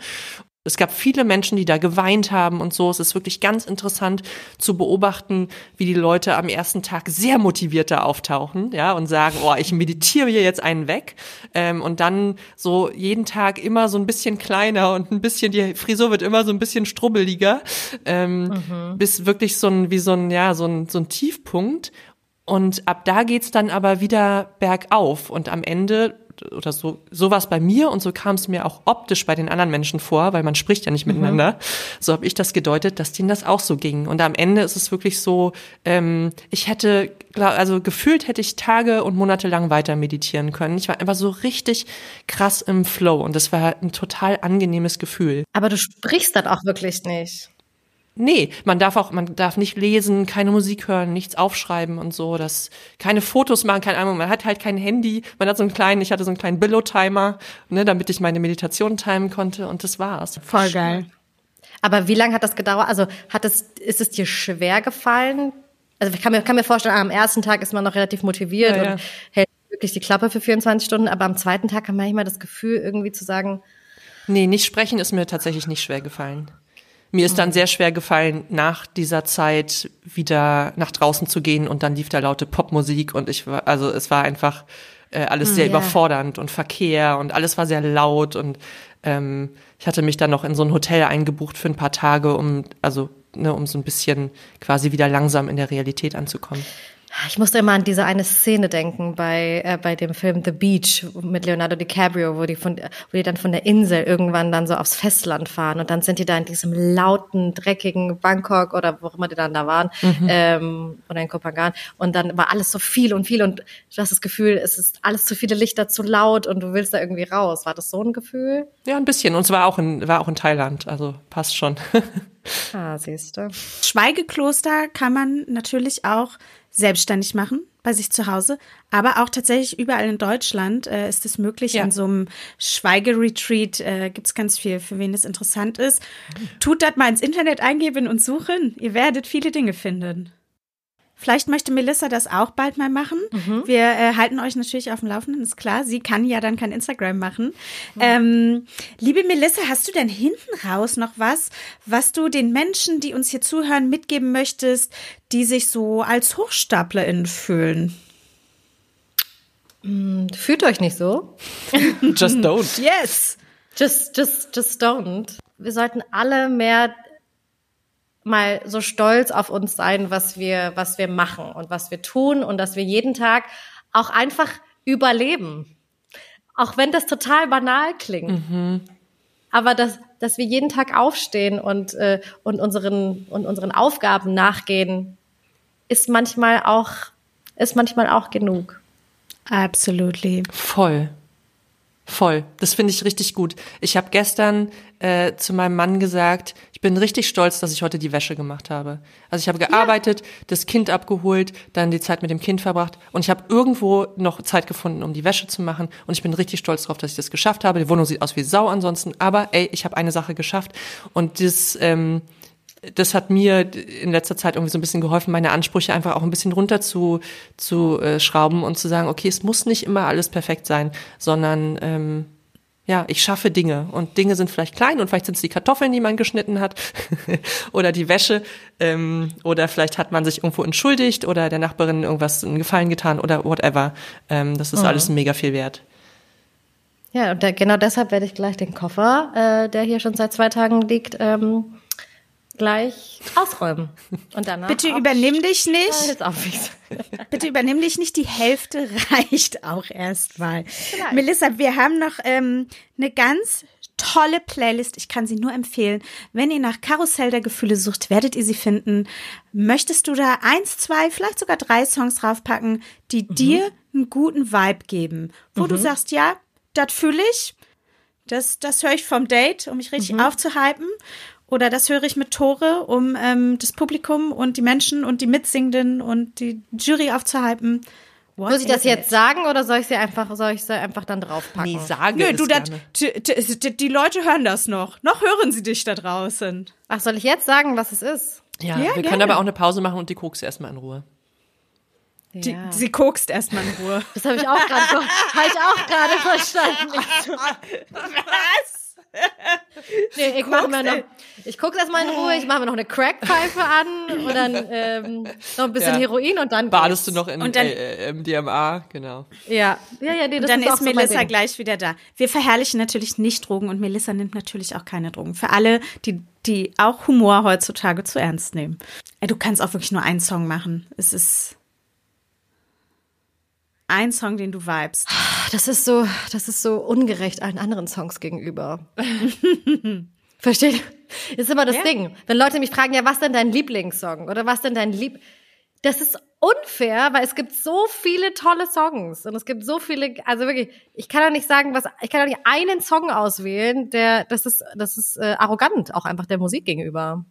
Es gab viele Menschen, die da geweint haben und so. Es ist wirklich ganz interessant zu beobachten, wie die Leute am ersten Tag sehr motiviert da auftauchen, ja, und sagen, oh, ich meditiere hier jetzt einen weg. Ähm, und dann so jeden Tag immer so ein bisschen kleiner und ein bisschen, die Frisur wird immer so ein bisschen strubbeliger, ähm, bis wirklich so ein, wie so ein, ja, so ein, so ein Tiefpunkt. Und ab da geht's dann aber wieder bergauf. Und am Ende, oder so, so war es bei mir und so kam es mir auch optisch bei den anderen Menschen vor, weil man spricht ja nicht miteinander. So habe ich das gedeutet, dass denen das auch so ging. Und am Ende ist es wirklich so, ähm, ich hätte, also gefühlt hätte ich Tage und Monate lang weiter meditieren können. Ich war einfach so richtig krass im Flow und das war ein total angenehmes Gefühl. Aber du sprichst dann auch wirklich nicht. Nee, man darf auch, man darf nicht lesen, keine Musik hören, nichts aufschreiben und so, das, keine Fotos machen, keine Ahnung, man hat halt kein Handy, man hat so einen kleinen, ich hatte so einen kleinen Billo-Timer, ne, damit ich meine Meditation timen konnte und das war's. Voll geil. Aber wie lange hat das gedauert? Also hat es, ist es dir schwer gefallen? Also ich kann mir, kann mir vorstellen, am ersten Tag ist man noch relativ motiviert Ja, ja. und hält wirklich die Klappe für 24 Stunden, aber am zweiten Tag hat man manchmal das Gefühl, irgendwie zu sagen, Nee, nicht sprechen ist mir tatsächlich nicht schwer gefallen. Mir ist dann sehr schwer gefallen, nach dieser Zeit wieder nach draußen zu gehen und dann lief da laute Popmusik und ich war, also es war einfach äh, alles sehr ja. überfordernd und Verkehr und alles war sehr laut und ähm, ich hatte mich dann noch in so ein Hotel eingebucht für ein paar Tage, um also ne, um so ein bisschen quasi wieder langsam in der Realität anzukommen. Ich musste immer an diese eine Szene denken bei, äh, bei dem Film The Beach mit Leonardo DiCaprio, wo die, von, wo die dann von der Insel irgendwann dann so aufs Festland fahren und dann sind die da in diesem lauten, dreckigen Bangkok oder wo auch immer die dann da waren ähm, oder in Kopangan und dann war alles so viel und viel und du hast das Gefühl, es ist alles zu viele Lichter, zu laut und du willst da irgendwie raus. War das so ein Gefühl? Ja, ein bisschen. Und es war auch in, war auch in Thailand, also passt schon. Ah, siehst du. Schweigekloster kann man natürlich auch selbstständig machen bei sich zu Hause, aber auch tatsächlich überall in Deutschland äh, ist es möglich. Ja. An so einem Schweigeretreat äh, gibt es ganz viel, für wen es interessant ist. Tut das mal ins Internet eingeben und suchen. Ihr werdet viele Dinge finden. Vielleicht möchte Melissa das auch bald mal machen. Wir äh, halten euch natürlich auf dem Laufenden, ist klar. Sie kann ja dann kein Instagram machen. Ähm, liebe Melissa, hast du denn hinten raus noch was, was du den Menschen, die uns hier zuhören, mitgeben möchtest, die sich so als HochstaplerInnen fühlen? Fühlt euch nicht so? Just don't. Yes! Just, just, just don't. Wir sollten alle mehr mal so stolz auf uns sein, was wir, was wir machen und was wir tun und dass wir jeden Tag auch einfach überleben. Auch wenn das total banal klingt. Aber dass, dass wir jeden Tag aufstehen und, äh, und, unseren, und unseren Aufgaben nachgehen, ist manchmal auch, ist manchmal auch genug. Absolutely. Voll. Voll. Das finde ich richtig gut. Ich habe gestern äh, zu meinem Mann gesagt, ich bin richtig stolz, dass ich heute die Wäsche gemacht habe. Also ich habe gearbeitet, das Kind abgeholt, dann die Zeit mit dem Kind verbracht und ich habe irgendwo noch Zeit gefunden, um die Wäsche zu machen und ich bin richtig stolz darauf, dass ich das geschafft habe. Die Wohnung sieht aus wie Sau ansonsten, aber ey, ich habe eine Sache geschafft und das ähm, das hat mir in letzter Zeit irgendwie so ein bisschen geholfen, meine Ansprüche einfach auch ein bisschen runter zu, zu äh, schrauben und zu sagen, okay, es muss nicht immer alles perfekt sein, sondern ähm, ja, ich schaffe Dinge und Dinge sind vielleicht klein und vielleicht sind es die Kartoffeln, die man geschnitten hat oder die Wäsche ähm, oder vielleicht hat man sich irgendwo entschuldigt oder der Nachbarin irgendwas einen Gefallen getan oder whatever. Ähm, das ist alles mega viel wert. Ja, und da, genau deshalb werde ich gleich den Koffer, äh, der hier schon seit zwei Tagen liegt, ähm, gleich ausräumen. Und danach Bitte übernimm dich nicht. mich. Bitte übernimm dich nicht, die Hälfte reicht auch erstmal. Melissa, wir haben noch ähm, eine ganz tolle Playlist. Ich kann sie nur empfehlen. Wenn ihr nach Karussell der Gefühle sucht, werdet ihr sie finden. Möchtest du da eins, zwei, vielleicht sogar drei Songs draufpacken, die dir einen guten Vibe geben, wo du sagst, ja, das fühle ich, das, das höre ich vom Date, um mich richtig aufzuhypen. Oder das höre ich mit Tore, um ähm, das Publikum und die Menschen und die Mitsingenden und die Jury aufzuhypen. What Muss ich das jetzt it? sagen oder soll ich sie einfach, soll ich sie einfach dann draufpacken? Nee, sage Nö, es du, das, gerne. t- t- t- die Leute hören das noch. Noch hören sie dich da draußen. Ach, soll ich jetzt sagen, was es ist? Ja, Ja, wir können gerne. aber auch eine Pause machen und die Koks erstmal in Ruhe. Die, Ja. Sie kokst erstmal in Ruhe. Das habe ich auch gerade so, habe ich auch gerade verstanden. Was? Nee, ich mache mir noch, ich gucke erstmal in Ruhe, ich mache mir noch eine Crackpfeife an und dann ähm, noch ein bisschen Ja. Heroin und dann Badest du geht's. noch in Und dann- äh, äh, MDMA, genau. Ja, ja, ja, nee, das Dann ist, auch ist so Melissa Ding. gleich wieder da. Wir verherrlichen natürlich nicht Drogen und Melissa nimmt natürlich auch keine Drogen. Für alle, die, die auch Humor heutzutage zu ernst nehmen. Ey, du kannst auch wirklich nur einen Song machen. Es ist ein Song, den du vibest. Das ist so, das ist so ungerecht allen anderen Songs gegenüber. Versteht? Ist immer das Ja. Ding. Wenn Leute mich fragen, ja, was denn dein Lieblingssong oder was denn dein Lieb, das ist unfair, weil es gibt so viele tolle Songs und es gibt so viele, also wirklich, ich kann doch nicht sagen, was, ich kann doch nicht einen Song auswählen, der, das ist, das ist äh, arrogant, auch einfach der Musik gegenüber.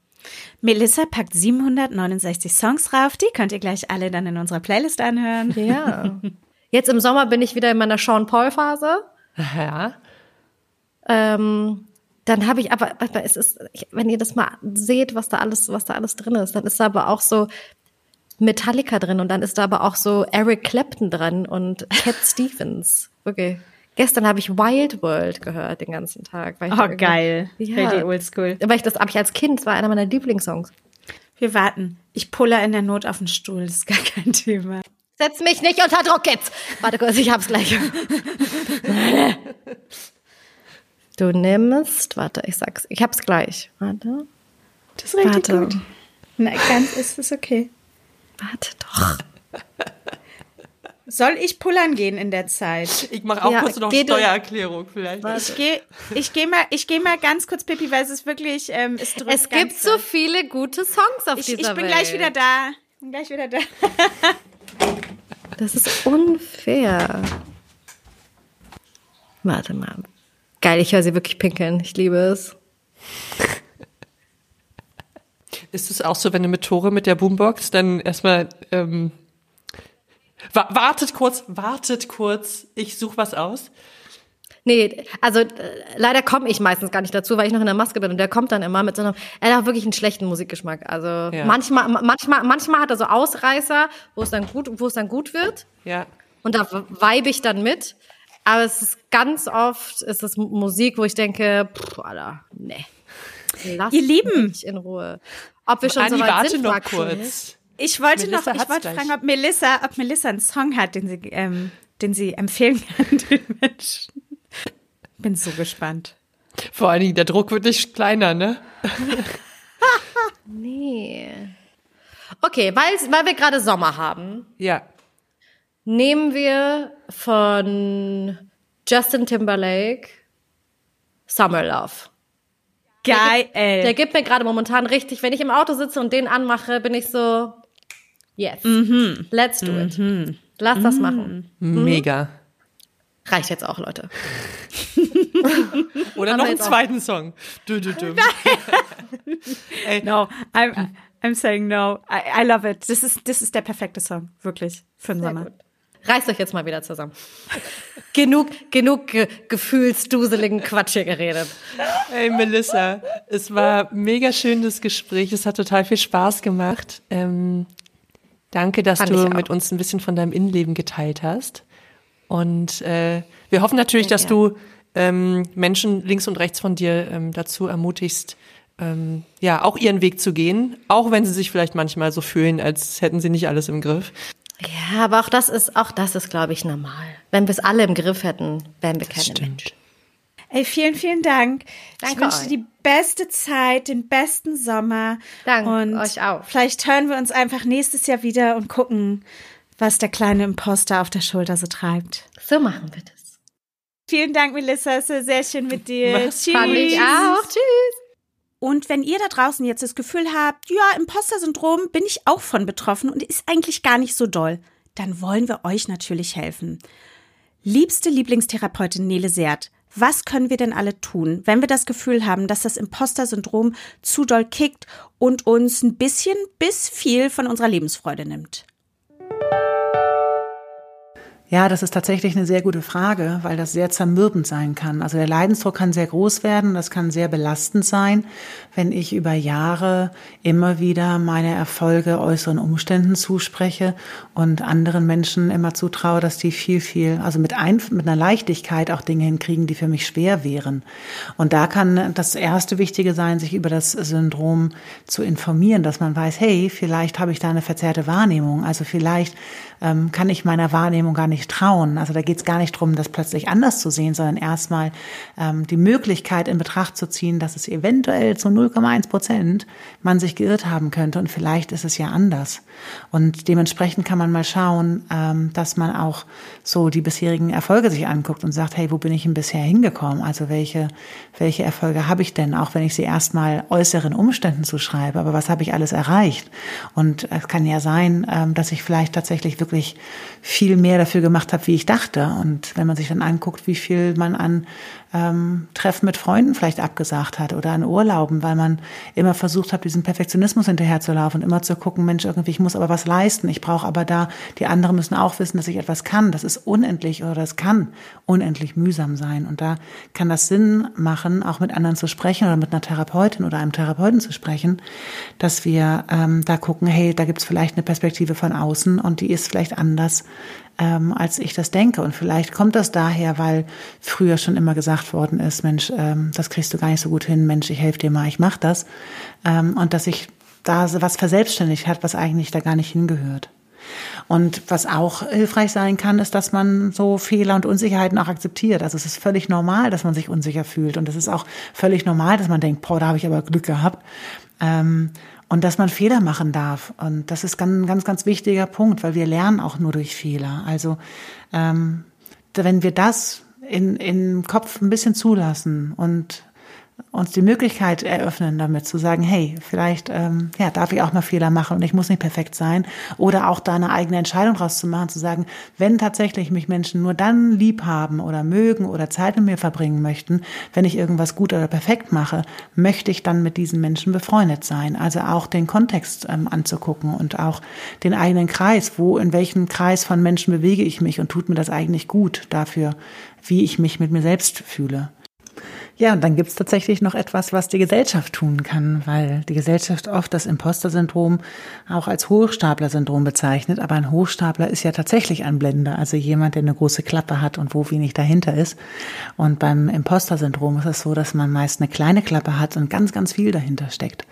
Melissa packt 769 Songs drauf. Die könnt ihr gleich alle dann in unserer Playlist anhören. Ja. Jetzt im Sommer bin ich wieder in meiner Sean Paul Phase. Ja. Ähm, dann habe ich aber, es ist, wenn ihr das mal seht, was da alles, was da alles drin ist, dann ist da aber auch so Metallica drin und dann ist da aber auch so Eric Clapton dran und Cat Stevens. Okay. Gestern habe ich Wild World gehört den ganzen Tag. Oh, geil. Ja. Richtig oldschool. Weil ich das habe ich als Kind, das war einer meiner Lieblingssongs. Wir warten. Ich puller in der Not auf den Stuhl. Das ist gar kein Thema. Setz mich nicht unter Druck jetzt. Warte kurz, ich hab's gleich. Du nimmst, warte, ich sag's, ich hab's gleich. Warte. Das ist richtig Warte. gut. Na, ganz ist es okay. Warte doch. Soll ich pullern gehen in der Zeit? Ich mache auch Ja, kurz noch du- Steuererklärung vielleicht. Ich gehe ich geh mal, ich geh mal ganz kurz, Pippi, weil es ist wirklich, ähm, es drückt Es gibt so viele gute Songs auf Ich, dieser ich bin Welt. gleich wieder da. Bin gleich wieder da. Das ist unfair. Warte mal. Geil, ich höre sie wirklich pinkeln. Ich liebe es. Ist es auch so, wenn du mit Tore mit der Boombox dann erstmal ähm, wa wartet kurz, wartet kurz, ich suche was aus. Nee, also äh, leider komme ich meistens gar nicht dazu, weil ich noch in der Maske bin und der kommt dann immer mit so einem, er hat auch wirklich einen schlechten Musikgeschmack. Also Ja. manchmal, manchmal, manchmal hat er so Ausreißer, wo es dann gut, wo es dann gut wird Ja. und da vibe ich dann mit. Aber es ist ganz oft ist es Musik, wo ich denke, pff, Alter, nee. Lass Ihr Lieben. mich in Ruhe. Ob wir schon Anni, so weit warte sind, noch kurz. Ich wollte Melissa noch, ich wollte gleich. fragen, ob Melissa, ob Melissa einen Song hat, den sie, ähm, den sie empfehlen kann den Menschen. Bin so gespannt. Vor allen Dingen, der Druck wird nicht kleiner, ne? Nee. Okay, weil, weil wir gerade Sommer haben, Ja. nehmen wir von Justin Timberlake Summer Love. Geil. Der gibt mir gerade momentan richtig, wenn ich im Auto sitze und den anmache, bin ich so, yes, let's do it. Lass das machen. Mega. Reicht jetzt auch, Leute. Oder noch einen jetzt auch- zweiten Song. Dü, dü, dü. No, I'm, I'm saying no. I, I love it. Das ist, das ist der perfekte Song. Wirklich. Für den Sommer. gut. Reißt euch jetzt mal wieder zusammen. genug, genug ge gefühlsduseligen Quatsch hier geredet. Hey Melissa, es war mega schön das Gespräch. Es hat total viel Spaß gemacht. Ähm, danke, dass Fand du mit uns ein bisschen von deinem Innenleben geteilt hast. Und äh, wir hoffen natürlich, dass du ähm, Menschen links und rechts von dir ähm, dazu ermutigst, ähm, ja, auch ihren Weg zu gehen, auch wenn sie sich vielleicht manchmal so fühlen, als hätten sie nicht alles im Griff. Ja, aber auch das ist, auch das ist, glaube ich, normal. Wenn wir es alle im Griff hätten, wären wir keine Menschen. Ey, vielen, vielen Dank. Danke ich wünsche euch. dir die beste Zeit, den besten Sommer. Danke, und euch auch. Vielleicht hören wir uns einfach nächstes Jahr wieder und gucken, was der kleine Imposter auf der Schulter so treibt. So machen wir das. Vielen Dank, Melissa. Es war sehr schön mit dir. Mach's Tschüss. Fand ich auch. Tschüss. Und wenn ihr da draußen jetzt das Gefühl habt, ja, Imposter-Syndrom bin ich auch von betroffen und ist eigentlich gar nicht so doll, dann wollen wir euch natürlich helfen. Liebste Lieblingstherapeutin Nele Seert, was können wir denn alle tun, wenn wir das Gefühl haben, dass das Imposter-Syndrom zu doll kickt und uns ein bisschen bis viel von unserer Lebensfreude nimmt? Ja, das ist tatsächlich eine sehr gute Frage, weil das sehr zermürbend sein kann. Also der Leidensdruck kann sehr groß werden, das kann sehr belastend sein, wenn ich über Jahre immer wieder meine Erfolge äußeren Umständen zuspreche und anderen Menschen immer zutraue, dass die viel, viel, also mit, ein, mit einer Leichtigkeit auch Dinge hinkriegen, die für mich schwer wären. Und da kann das erste Wichtige sein, sich über das Syndrom zu informieren, dass man weiß, hey, vielleicht habe ich da eine verzerrte Wahrnehmung. Also vielleicht ähm, kann ich meiner Wahrnehmung gar nicht trauen. Also da geht es gar nicht darum, das plötzlich anders zu sehen, sondern erstmal ähm, die Möglichkeit in Betracht zu ziehen, dass es eventuell zu 0,1 Prozent man sich geirrt haben könnte und vielleicht ist es ja anders. Und dementsprechend kann man mal schauen, ähm, dass man auch so die bisherigen Erfolge sich anguckt und sagt, hey, wo bin ich denn bisher hingekommen? Also welche, welche Erfolge habe ich denn, auch wenn ich sie erstmal äußeren Umständen zuschreibe, aber was habe ich alles erreicht? Und es kann ja sein, ähm, dass ich vielleicht tatsächlich wirklich viel mehr dafür gemacht habe, wie ich dachte. Und wenn man sich dann anguckt, wie viel man an ähm, Treffen mit Freunden vielleicht abgesagt hat oder an Urlauben, weil man immer versucht hat, diesem Perfektionismus hinterherzulaufen und immer zu gucken, Mensch, irgendwie, ich muss aber was leisten, ich brauche aber da, die anderen müssen auch wissen, dass ich etwas kann. Das ist unendlich oder das kann unendlich mühsam sein. Und da kann das Sinn machen, auch mit anderen zu sprechen oder mit einer Therapeutin oder einem Therapeuten zu sprechen, dass wir ähm, da gucken, hey, da gibt's vielleicht eine Perspektive von außen und die ist vielleicht anders ähm, als ich das denke. Und vielleicht kommt das daher, weil früher schon immer gesagt worden ist, Mensch, ähm, das kriegst du gar nicht so gut hin, Mensch, ich helfe dir mal, ich mach das. Ähm, und dass ich da was verselbstständigt hat, was eigentlich da gar nicht hingehört. Und was auch hilfreich sein kann, ist, dass man so Fehler und Unsicherheiten auch akzeptiert. Also es ist völlig normal, dass man sich unsicher fühlt. Und es ist auch völlig normal, dass man denkt, boah, da habe ich aber Glück gehabt. Ähm, und dass man Fehler machen darf. Und das ist ein ganz, ganz wichtiger Punkt, weil wir lernen auch nur durch Fehler. Also ähm, wenn wir das in, in Kopf ein bisschen zulassen und uns die Möglichkeit eröffnen, damit zu sagen, hey, vielleicht ähm, ja, darf ich auch mal Fehler machen und ich muss nicht perfekt sein. Oder auch da eine eigene Entscheidung rauszumachen, zu sagen, wenn tatsächlich mich Menschen nur dann lieb haben oder mögen oder Zeit mit mir verbringen möchten, wenn ich irgendwas gut oder perfekt mache, möchte ich dann mit diesen Menschen befreundet sein. Also auch den Kontext ähm, anzugucken und auch den eigenen Kreis. Wo, in welchem Kreis von Menschen bewege ich mich und tut mir das eigentlich gut dafür, wie ich mich mit mir selbst fühle. Ja, und dann gibt's tatsächlich noch etwas, was die Gesellschaft tun kann, weil die Gesellschaft oft das Imposter-Syndrom auch als Hochstapler-Syndrom bezeichnet. Aber ein Hochstapler ist ja tatsächlich ein Blender, also jemand, der eine große Klappe hat und wo wenig dahinter ist. Und beim Imposter-Syndrom ist es so, dass man meist eine kleine Klappe hat und ganz, ganz viel dahinter steckt.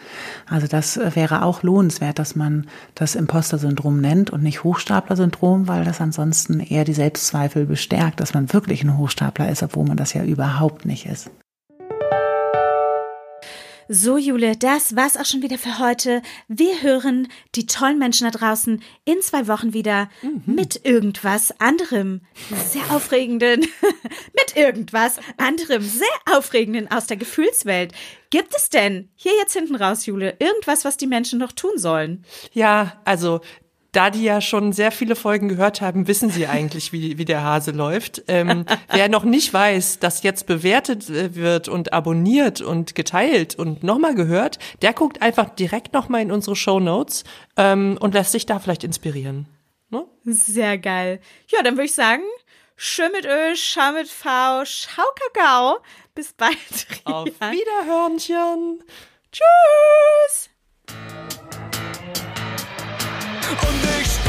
Also das wäre auch lohnenswert, dass man das Imposter-Syndrom nennt und nicht Hochstapler-Syndrom, weil das ansonsten eher die Selbstzweifel bestärkt, dass man wirklich ein Hochstapler ist, obwohl man das ja überhaupt nicht ist. So, Jule, das war's auch schon wieder für heute. Wir hören die tollen Menschen da draußen in zwei Wochen wieder mhm. mit irgendwas anderem, sehr aufregenden, mit irgendwas anderem, sehr aufregenden aus der Gefühlswelt. Gibt es denn hier jetzt hinten raus, Jule, irgendwas, was die Menschen noch tun sollen? Ja, also da die ja schon sehr viele Folgen gehört haben, wissen sie eigentlich, wie, wie der Hase läuft. Ähm, wer noch nicht weiß, dass jetzt bewertet äh, wird und abonniert und geteilt und nochmal gehört, der guckt einfach direkt nochmal in unsere Show Notes ähm, und lässt sich da vielleicht inspirieren. Ne? Sehr geil. Ja, dann würde ich sagen, schön mit Öl, schau mit V, schau Kakao. Bis bald. Auf Wiederhörnchen. Tschüss. und ich